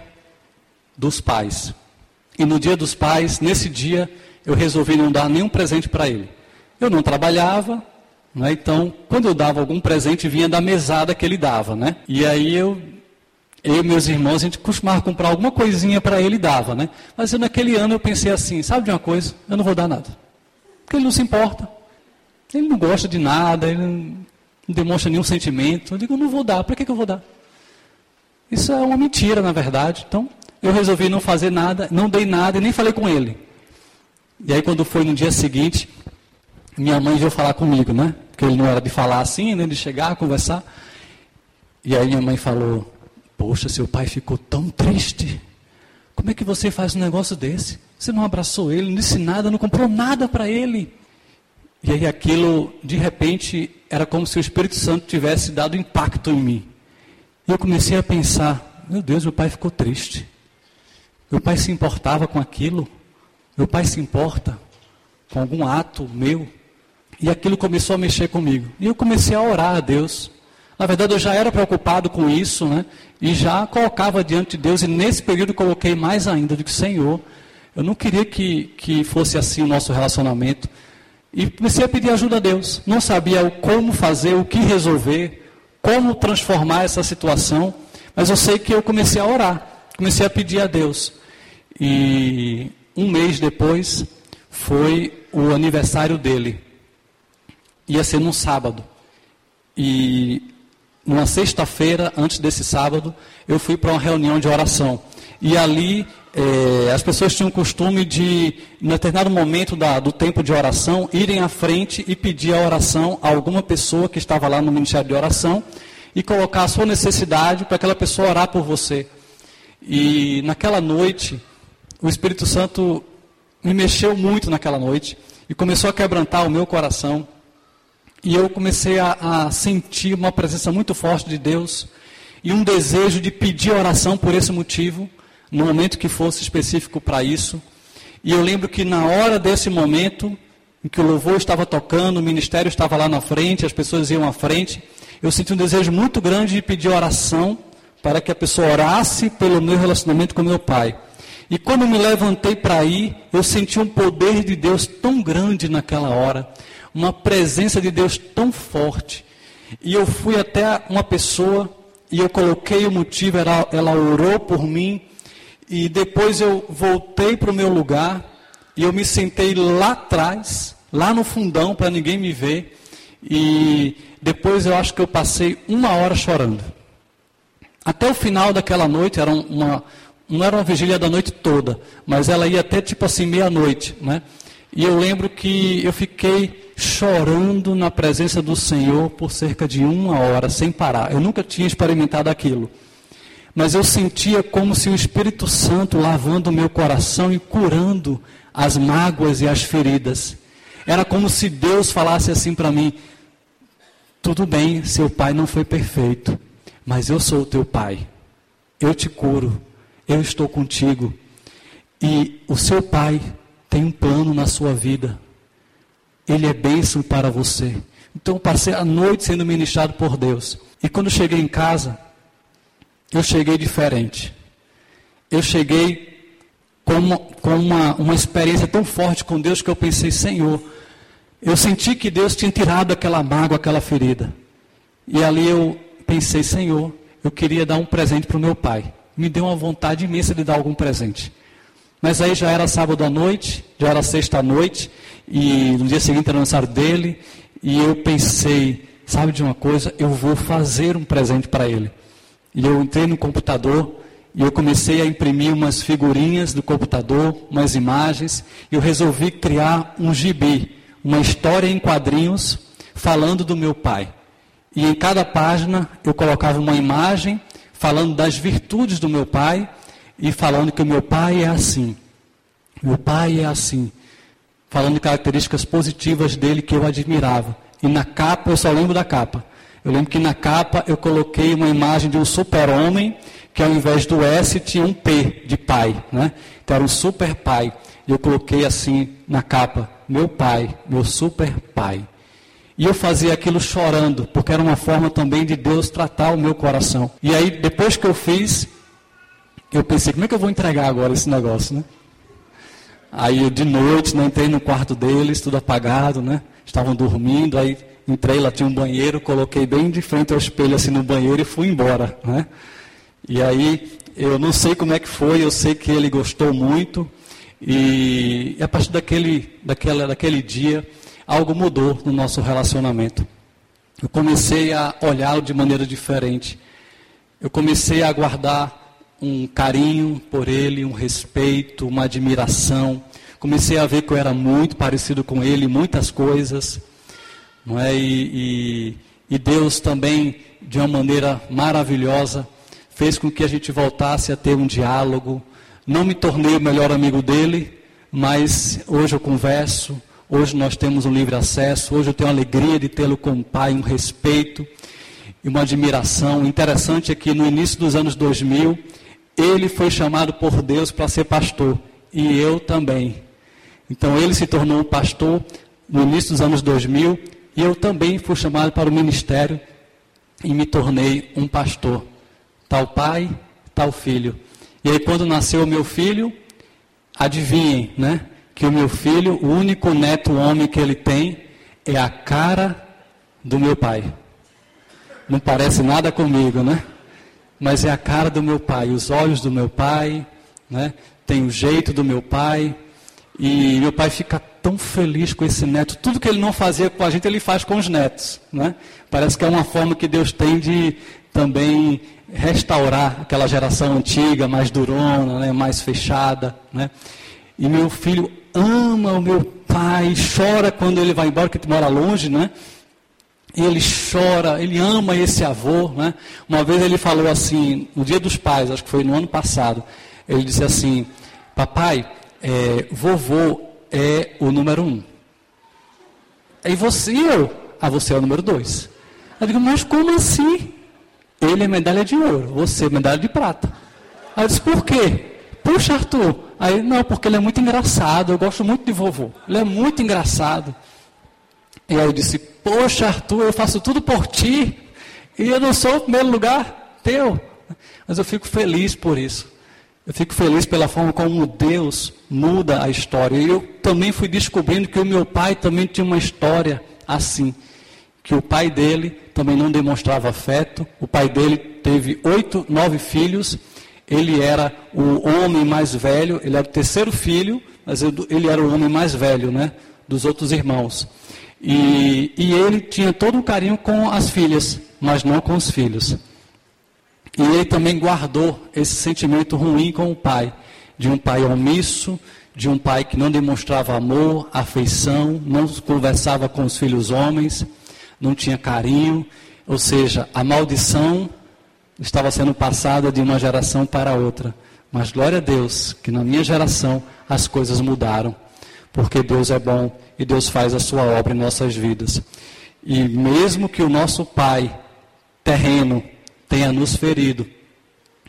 dos pais. E no dia dos pais, nesse dia, eu resolvi não dar nenhum presente para ele. Eu não trabalhava, né? então, quando eu dava algum presente, vinha da mesada que ele dava. Né? E aí eu, eu e meus irmãos, a gente costumava comprar alguma coisinha para ele e dava. Né? Mas eu, naquele ano eu pensei assim, sabe de uma coisa? Eu não vou dar nada. Porque ele não se importa. Ele não gosta de nada, ele não demonstra nenhum sentimento. Eu digo, não vou dar, para que, que eu vou dar? Isso é uma mentira, na verdade. Então, eu resolvi não fazer nada, não dei nada e nem falei com ele. E aí, quando foi no dia seguinte, minha mãe veio falar comigo, né? Porque ele não era de falar assim, nem de chegar, conversar. E aí minha mãe falou: Poxa, seu pai ficou tão triste. Como é que você faz um negócio desse? Você não abraçou ele, não disse nada, não comprou nada para ele. E aí aquilo, de repente, era como se o Espírito Santo tivesse dado impacto em mim. E eu comecei a pensar: meu Deus, meu pai ficou triste. Meu pai se importava com aquilo. Meu pai se importa com algum ato meu. E aquilo começou a mexer comigo. E eu comecei a orar a Deus. Na verdade, eu já era preocupado com isso, né? E já colocava diante de Deus. E nesse período coloquei mais ainda. do que Senhor, eu não queria que, que fosse assim o nosso relacionamento. E comecei a pedir ajuda a Deus. Não sabia o como fazer, o que resolver, como transformar essa situação. Mas eu sei que eu comecei a orar. Comecei a pedir a Deus. E um mês depois foi o aniversário dele. Ia ser num sábado. E numa sexta-feira, antes desse sábado, eu fui para uma reunião de oração. E ali é, as pessoas tinham o costume de, em determinado momento da, do tempo de oração, irem à frente e pedir a oração a alguma pessoa que estava lá no ministério de oração e colocar a sua necessidade para aquela pessoa orar por você. E naquela noite, o Espírito Santo me mexeu muito naquela noite e começou a quebrantar o meu coração. E eu comecei a, a sentir uma presença muito forte de Deus e um desejo de pedir oração por esse motivo no momento que fosse específico para isso. E eu lembro que na hora desse momento, em que o louvor estava tocando, o ministério estava lá na frente, as pessoas iam à frente, eu senti um desejo muito grande de pedir oração para que a pessoa orasse pelo meu relacionamento com meu pai. E quando me levantei para ir, eu senti um poder de Deus tão grande naquela hora, uma presença de Deus tão forte. E eu fui até uma pessoa e eu coloquei o motivo, ela, ela orou por mim, e depois eu voltei para o meu lugar e eu me sentei lá atrás, lá no fundão, para ninguém me ver. E depois eu acho que eu passei uma hora chorando. Até o final daquela noite, era uma, não era uma vigília da noite toda, mas ela ia até tipo assim, meia-noite. Né? E eu lembro que eu fiquei chorando na presença do Senhor por cerca de uma hora, sem parar. Eu nunca tinha experimentado aquilo mas eu sentia como se o Espírito Santo lavando o meu coração e curando as mágoas e as feridas. Era como se Deus falasse assim para mim: tudo bem, seu pai não foi perfeito, mas eu sou o teu pai. Eu te curo, eu estou contigo. E o seu pai tem um plano na sua vida. Ele é bênção para você. Então passei a noite sendo ministrado por Deus. E quando cheguei em casa, eu cheguei diferente. Eu cheguei com, uma, com uma, uma experiência tão forte com Deus que eu pensei, Senhor, eu senti que Deus tinha tirado aquela mágoa, aquela ferida. E ali eu pensei, Senhor, eu queria dar um presente para o meu pai. Me deu uma vontade imensa de dar algum presente. Mas aí já era sábado à noite, já era sexta à noite, e no dia seguinte era o aniversário dele, e eu pensei, sabe de uma coisa? Eu vou fazer um presente para ele. E eu entrei no computador e eu comecei a imprimir umas figurinhas do computador, umas imagens, e eu resolvi criar um gibi uma história em quadrinhos falando do meu pai. E em cada página eu colocava uma imagem falando das virtudes do meu pai e falando que o meu pai é assim. Meu pai é assim. Falando características positivas dele que eu admirava. E na capa, eu só lembro da capa. Eu lembro que na capa eu coloquei uma imagem de um super-homem que ao invés do S tinha um P de pai. Né? Então era um super pai. E eu coloquei assim na capa meu pai, meu super pai. E eu fazia aquilo chorando, porque era uma forma também de Deus tratar o meu coração. E aí, depois que eu fiz, eu pensei, como é que eu vou entregar agora esse negócio, né? Aí, de noite, né, entrei no quarto deles, tudo apagado, né? Estavam dormindo, aí entrei, lá tinha um banheiro, coloquei bem de frente ao espelho, assim, no banheiro e fui embora, né? E aí, eu não sei como é que foi, eu sei que ele gostou muito, e a partir daquele, daquela, daquele dia, algo mudou no nosso relacionamento. Eu comecei a olhá-lo de maneira diferente. Eu comecei a guardar um carinho por ele, um respeito, uma admiração. Comecei a ver que eu era muito parecido com ele, muitas coisas. Não é? e, e, e Deus também, de uma maneira maravilhosa, fez com que a gente voltasse a ter um diálogo, não me tornei o melhor amigo dele, mas hoje eu converso, hoje nós temos um livre acesso, hoje eu tenho a alegria de tê-lo como pai, um respeito e uma admiração. Interessante é que no início dos anos 2000, ele foi chamado por Deus para ser pastor, e eu também. Então ele se tornou pastor no início dos anos 2000, e eu também fui chamado para o ministério e me tornei um pastor. Tal pai, tal filho. E aí, quando nasceu o meu filho, adivinhem, né? Que o meu filho, o único neto homem que ele tem, é a cara do meu pai. Não parece nada comigo, né? Mas é a cara do meu pai, os olhos do meu pai, né? Tem o jeito do meu pai. E meu pai fica tão feliz com esse neto. Tudo que ele não fazia com a gente, ele faz com os netos. Né? Parece que é uma forma que Deus tem de também restaurar aquela geração antiga, mais durona, né, mais fechada. Né? E meu filho ama o meu pai, chora quando ele vai embora, que mora longe, né? E ele chora, ele ama esse avô, né? Uma vez ele falou assim, no dia dos pais, acho que foi no ano passado, ele disse assim, papai, é, vovô é o número um. E você, eu? Ah, você é o número dois. Eu digo, mas como assim? Ele é medalha de ouro, você é medalha de prata. Aí eu disse, por quê? Puxa, Arthur. Aí, não, porque ele é muito engraçado, eu gosto muito de vovô. Ele é muito engraçado. E aí eu disse, poxa, Arthur, eu faço tudo por ti. E eu não sou o primeiro lugar teu. Mas eu fico feliz por isso. Eu fico feliz pela forma como Deus muda a história. E eu também fui descobrindo que o meu pai também tinha uma história assim que o pai dele também não demonstrava afeto. O pai dele teve oito, nove filhos. Ele era o homem mais velho, ele era o terceiro filho, mas ele era o homem mais velho, né? Dos outros irmãos. E, e ele tinha todo o carinho com as filhas, mas não com os filhos. E ele também guardou esse sentimento ruim com o pai, de um pai omisso, de um pai que não demonstrava amor, afeição, não conversava com os filhos homens não tinha carinho, ou seja, a maldição estava sendo passada de uma geração para outra. Mas glória a Deus que na minha geração as coisas mudaram. porque Deus é bom e Deus faz a sua obra em nossas vidas. E mesmo que o nosso pai terreno tenha nos ferido,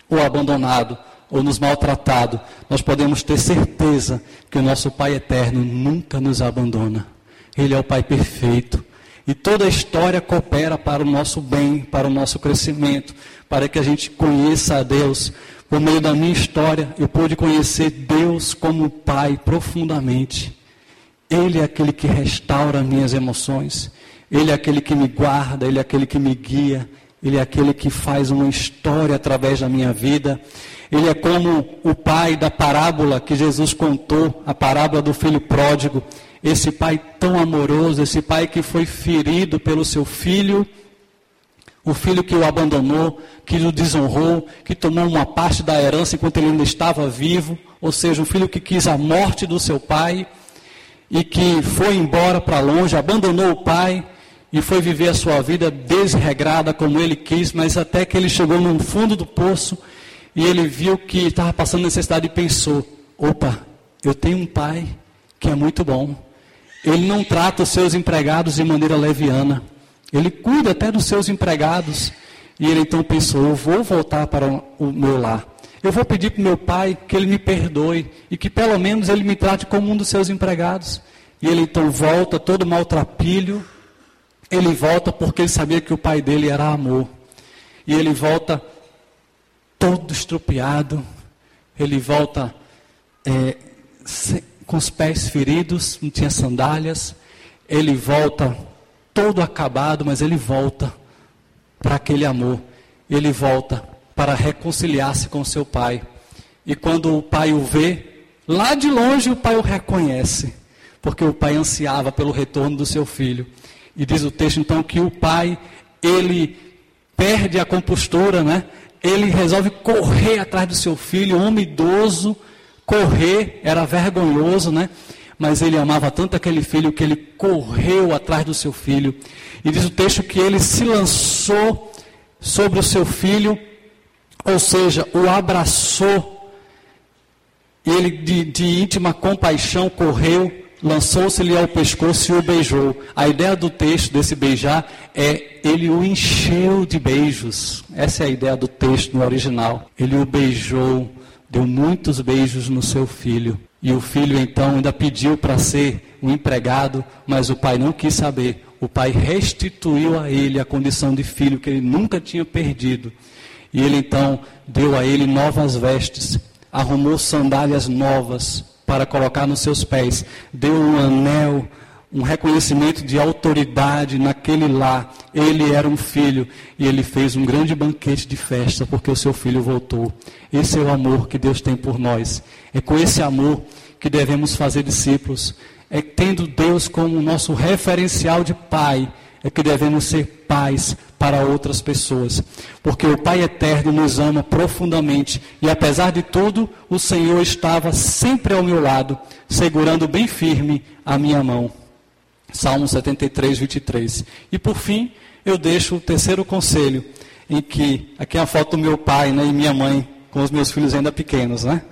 ou abandonado, ou nos maltratado, nós podemos ter certeza que o nosso Pai eterno nunca nos abandona. Ele é o Pai perfeito. E toda a história coopera para o nosso bem, para o nosso crescimento, para que a gente conheça a Deus. Por meio da minha história, eu pude conhecer Deus como Pai profundamente. Ele é aquele que restaura minhas emoções. Ele é aquele que me guarda, Ele é aquele que me guia, Ele é aquele que faz uma história através da minha vida. Ele é como o pai da parábola que Jesus contou, a parábola do filho pródigo. Esse pai tão amoroso, esse pai que foi ferido pelo seu filho, o filho que o abandonou, que o desonrou, que tomou uma parte da herança enquanto ele ainda estava vivo, ou seja, um filho que quis a morte do seu pai e que foi embora para longe, abandonou o pai e foi viver a sua vida desregrada como ele quis, mas até que ele chegou no fundo do poço e ele viu que estava passando necessidade e pensou: opa, eu tenho um pai que é muito bom. Ele não trata os seus empregados de maneira leviana. Ele cuida até dos seus empregados. E ele então pensou: eu vou voltar para o meu lar. Eu vou pedir para meu pai que ele me perdoe e que pelo menos ele me trate como um dos seus empregados. E ele então volta todo maltrapilho. Ele volta porque ele sabia que o pai dele era amor. E ele volta todo estropiado. Ele volta é, com os pés feridos, não tinha sandálias. Ele volta todo acabado, mas ele volta para aquele amor. Ele volta para reconciliar-se com seu pai. E quando o pai o vê, lá de longe o pai o reconhece, porque o pai ansiava pelo retorno do seu filho. E diz o texto então que o pai, ele perde a compostura, né? ele resolve correr atrás do seu filho, homem idoso, correr, era vergonhoso, né? Mas ele amava tanto aquele filho que ele correu atrás do seu filho. E diz o texto que ele se lançou sobre o seu filho, ou seja, o abraçou. E ele, de, de íntima compaixão, correu lançou-se-lhe ao pescoço e o beijou. A ideia do texto desse beijar é ele o encheu de beijos. Essa é a ideia do texto no original. Ele o beijou, deu muitos beijos no seu filho. E o filho então ainda pediu para ser um empregado, mas o pai não quis saber. O pai restituiu a ele a condição de filho que ele nunca tinha perdido. E ele então deu a ele novas vestes, arrumou sandálias novas, para colocar nos seus pés, deu um anel, um reconhecimento de autoridade naquele lar. Ele era um filho e ele fez um grande banquete de festa porque o seu filho voltou. Esse é o amor que Deus tem por nós. É com esse amor que devemos fazer discípulos. É tendo Deus como nosso referencial de pai é que devemos ser pais para outras pessoas. Porque o Pai Eterno nos ama profundamente e, apesar de tudo, o Senhor estava sempre ao meu lado, segurando bem firme a minha mão. Salmo 73, 23. E por fim, eu deixo o terceiro conselho, em que, aqui é a foto do meu pai né, e minha mãe, com os meus filhos ainda pequenos. Né?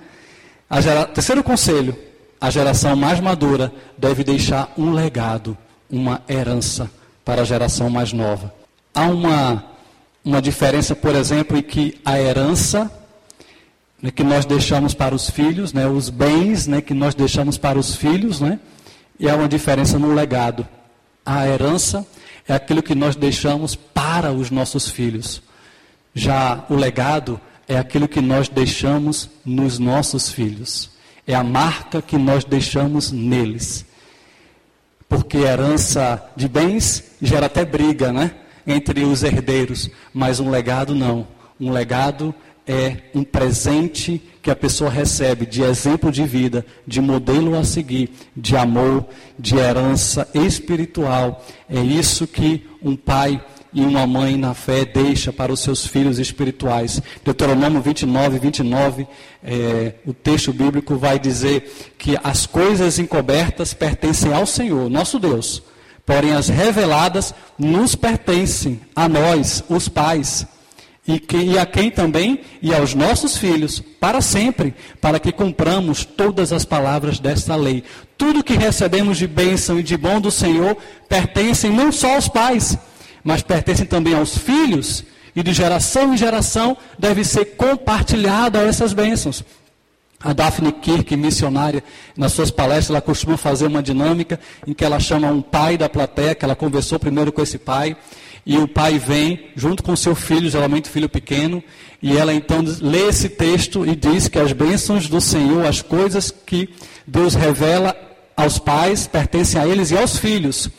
Gera... Terceiro conselho: a geração mais madura deve deixar um legado, uma herança para a geração mais nova. Há uma, uma diferença, por exemplo, em que a herança né, que nós deixamos para os filhos, né, os bens né, que nós deixamos para os filhos, né, e há uma diferença no legado. A herança é aquilo que nós deixamos para os nossos filhos. Já o legado é aquilo que nós deixamos nos nossos filhos. É a marca que nós deixamos neles porque herança de bens gera até briga, né? Entre os herdeiros, mas um legado não. Um legado é um presente que a pessoa recebe de exemplo de vida, de modelo a seguir, de amor, de herança espiritual. É isso que um pai e uma mãe na fé deixa para os seus filhos espirituais. Deuteronômio 29, 29, é, o texto bíblico vai dizer que as coisas encobertas pertencem ao Senhor, nosso Deus, porém as reveladas nos pertencem, a nós, os pais. e, que, e a quem também e aos nossos filhos, para sempre, para que cumpramos todas as palavras desta lei. Tudo que recebemos de bênção e de bom do Senhor pertencem não só aos pais, mas pertencem também aos filhos, e de geração em geração deve ser compartilhada essas bênçãos. A Daphne Kirk, missionária, nas suas palestras, ela costuma fazer uma dinâmica em que ela chama um pai da plateia, que ela conversou primeiro com esse pai, e o pai vem junto com seu filho, geralmente filho pequeno, e ela então lê esse texto e diz que as bênçãos do Senhor, as coisas que Deus revela aos pais, pertencem a eles e aos filhos.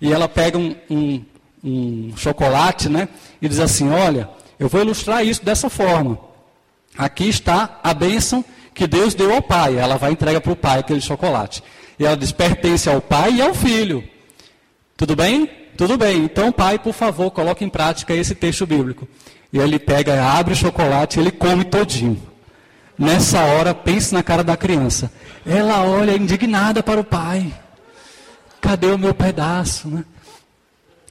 E ela pega um, um, um chocolate, né, e diz assim: Olha, eu vou ilustrar isso dessa forma. Aqui está a bênção que Deus deu ao pai. Ela vai entrega para o pai aquele chocolate. E ela diz: pertence ao pai e ao filho. Tudo bem? Tudo bem. Então, pai, por favor, coloque em prática esse texto bíblico. E ele pega, abre o chocolate e ele come todinho. Nessa hora, pense na cara da criança. Ela olha indignada para o pai. Cadê o meu pedaço? Né?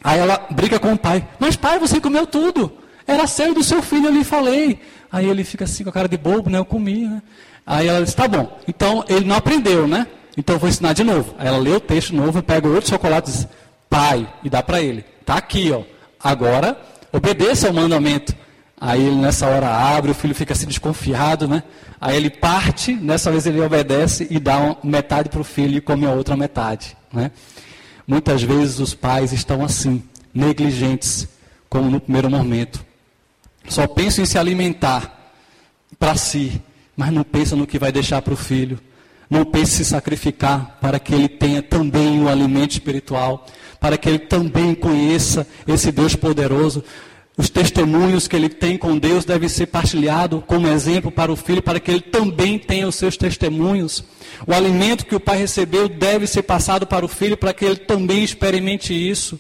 Aí ela briga com o pai. Mas pai, você comeu tudo. Era seu do seu filho, eu lhe falei. Aí ele fica assim com a cara de bobo, né? Eu comi, né? Aí ela disse, tá bom. Então ele não aprendeu, né? Então eu vou ensinar de novo. Aí ela lê o texto novo, pega outro chocolate e diz, pai, e dá para ele. Tá aqui, ó. Agora, obedeça ao mandamento. Aí ele nessa hora abre, o filho fica assim desconfiado, né? Aí ele parte, nessa vez ele obedece e dá metade para o filho e come a outra metade, né? Muitas vezes os pais estão assim, negligentes, como no primeiro momento. Só pensam em se alimentar para si, mas não pensa no que vai deixar para o filho. Não pense em se sacrificar para que ele tenha também o alimento espiritual, para que ele também conheça esse Deus poderoso. Os testemunhos que ele tem com Deus devem ser partilhados como exemplo para o filho, para que ele também tenha os seus testemunhos. O alimento que o pai recebeu deve ser passado para o filho, para que ele também experimente isso.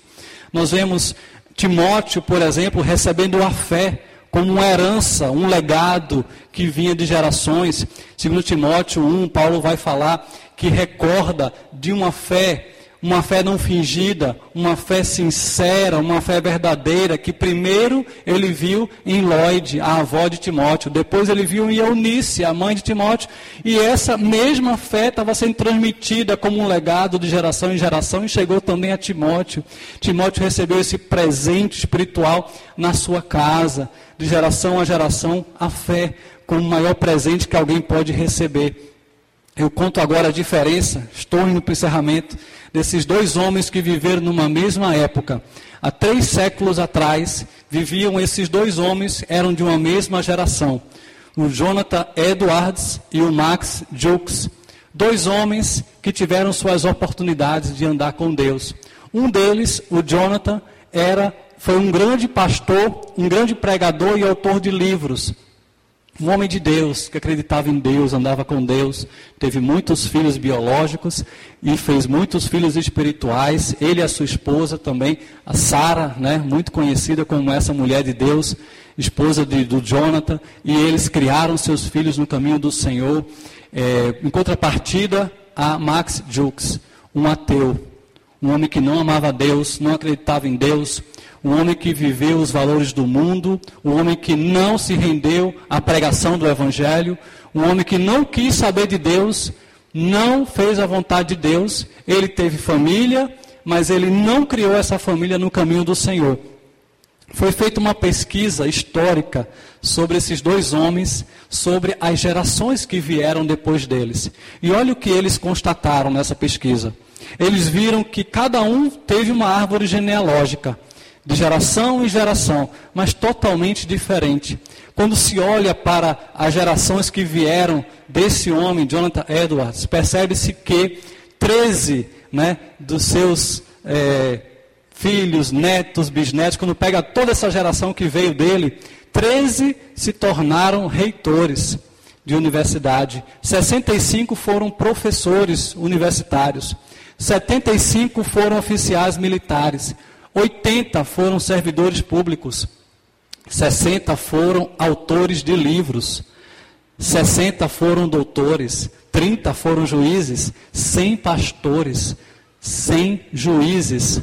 Nós vemos Timóteo, por exemplo, recebendo a fé como uma herança, um legado que vinha de gerações. Segundo Timóteo 1, Paulo vai falar que recorda de uma fé, uma fé não fingida, uma fé sincera, uma fé verdadeira, que primeiro ele viu em Lloyd, a avó de Timóteo, depois ele viu em Eunice, a mãe de Timóteo, e essa mesma fé estava sendo transmitida como um legado de geração em geração e chegou também a Timóteo. Timóteo recebeu esse presente espiritual na sua casa de geração a geração, a fé como o maior presente que alguém pode receber. Eu conto agora a diferença, estou indo para o encerramento, desses dois homens que viveram numa mesma época. Há três séculos atrás, viviam esses dois homens, eram de uma mesma geração. O Jonathan Edwards e o Max Jukes. Dois homens que tiveram suas oportunidades de andar com Deus. Um deles, o Jonathan, era foi um grande pastor, um grande pregador e autor de livros. Um homem de Deus, que acreditava em Deus, andava com Deus, teve muitos filhos biológicos e fez muitos filhos espirituais. Ele e a sua esposa também, a Sara, né, muito conhecida como essa mulher de Deus, esposa de, do Jonathan, e eles criaram seus filhos no caminho do Senhor. É, em contrapartida, a Max Jukes, um ateu, um homem que não amava Deus, não acreditava em Deus, um homem que viveu os valores do mundo, um homem que não se rendeu à pregação do Evangelho, um homem que não quis saber de Deus, não fez a vontade de Deus, ele teve família, mas ele não criou essa família no caminho do Senhor. Foi feita uma pesquisa histórica sobre esses dois homens, sobre as gerações que vieram depois deles. E olha o que eles constataram nessa pesquisa. Eles viram que cada um teve uma árvore genealógica de geração em geração, mas totalmente diferente. Quando se olha para as gerações que vieram desse homem, Jonathan Edwards, percebe-se que 13 né, dos seus é, filhos, netos, bisnetos, quando pega toda essa geração que veio dele, 13 se tornaram reitores de universidade, 65 foram professores universitários, 75 foram oficiais militares, 80 foram servidores públicos, 60 foram autores de livros, 60 foram doutores, 30 foram juízes, 100 pastores, 100 juízes,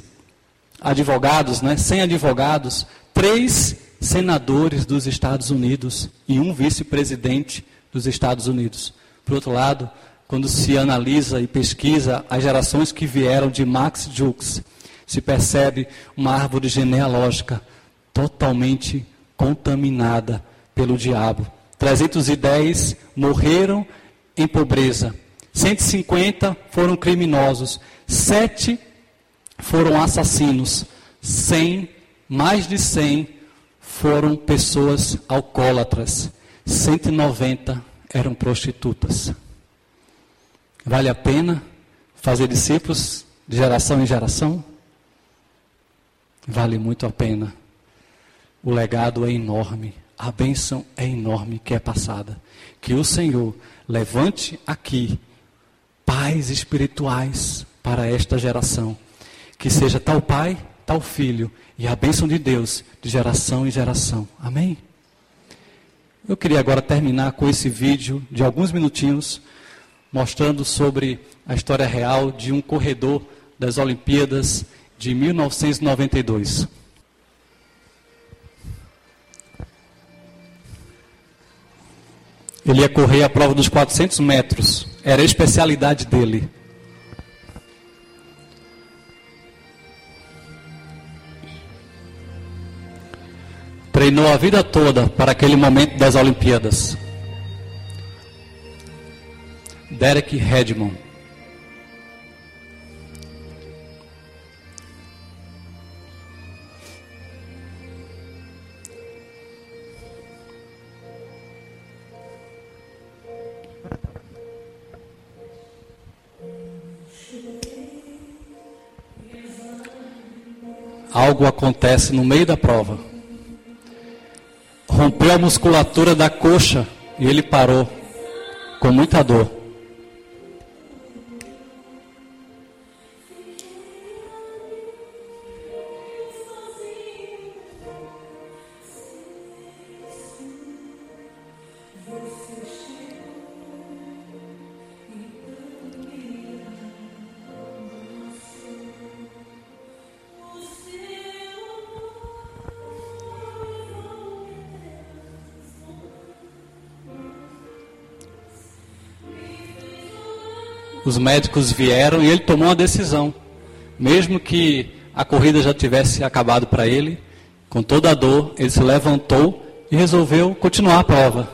advogados, né? 100 advogados, 3 senadores dos Estados Unidos e um vice-presidente dos Estados Unidos. Por outro lado, quando se analisa e pesquisa as gerações que vieram de Max Jukes, se percebe uma árvore genealógica totalmente contaminada pelo diabo. 310 morreram em pobreza, 150 foram criminosos, 7 foram assassinos, 100, mais de 100 foram pessoas alcoólatras, 190 eram prostitutas. Vale a pena fazer discípulos de geração em geração? Vale muito a pena. O legado é enorme, a bênção é enorme que é passada. Que o Senhor levante aqui pais espirituais para esta geração. Que seja tal pai, tal filho e a bênção de Deus de geração em geração. Amém? Eu queria agora terminar com esse vídeo de alguns minutinhos mostrando sobre a história real de um corredor das Olimpíadas de 1992. Ele ia correr a prova dos 400 metros, era a especialidade dele. Treinou a vida toda para aquele momento das Olimpíadas. Derek Redmond. Algo acontece no meio da prova. Rompeu a musculatura da coxa e ele parou com muita dor. Os médicos vieram e ele tomou uma decisão. Mesmo que a corrida já tivesse acabado para ele, com toda a dor, ele se levantou e resolveu continuar a prova.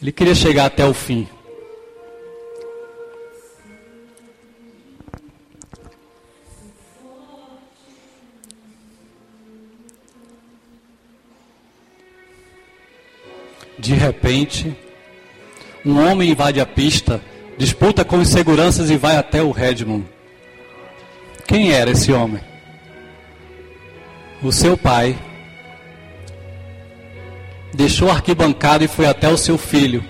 Ele queria chegar até o fim. De repente, um homem invade a pista disputa com os seguranças e vai até o Redmond. Quem era esse homem? O seu pai deixou a arquibancada e foi até o seu filho.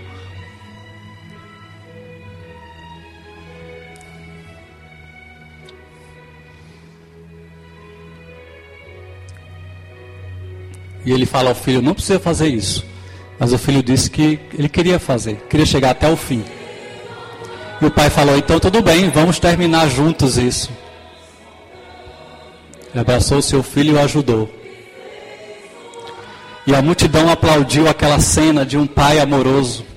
E ele fala ao filho: não precisa fazer isso. Mas o filho disse que ele queria fazer, queria chegar até o fim. E o pai falou: então tudo bem, vamos terminar juntos isso. Ele abraçou seu filho e o ajudou. E a multidão aplaudiu aquela cena de um pai amoroso.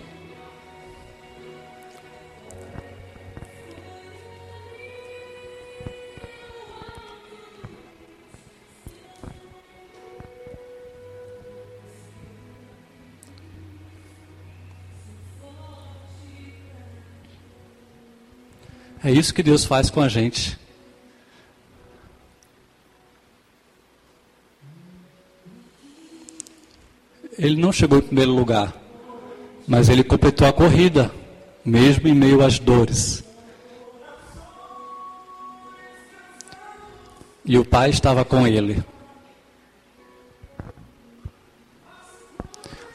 É isso que Deus faz com a gente. Ele não chegou em primeiro lugar, mas ele completou a corrida, mesmo em meio às dores. E o pai estava com ele.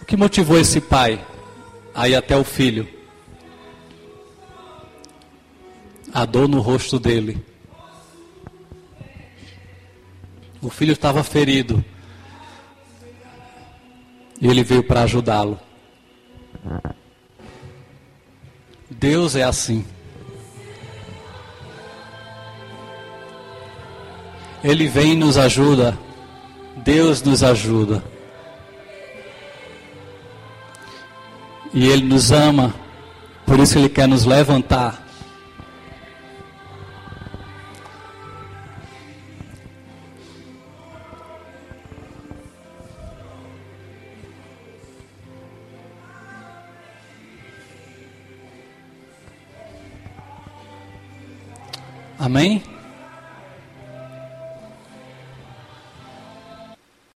O que motivou esse pai a ir até o filho? A dor no rosto dele. O filho estava ferido. E ele veio para ajudá-lo. Deus é assim. Ele vem e nos ajuda Deus nos ajuda. E Ele nos ama, por isso Ele quer nos levantar. Amém?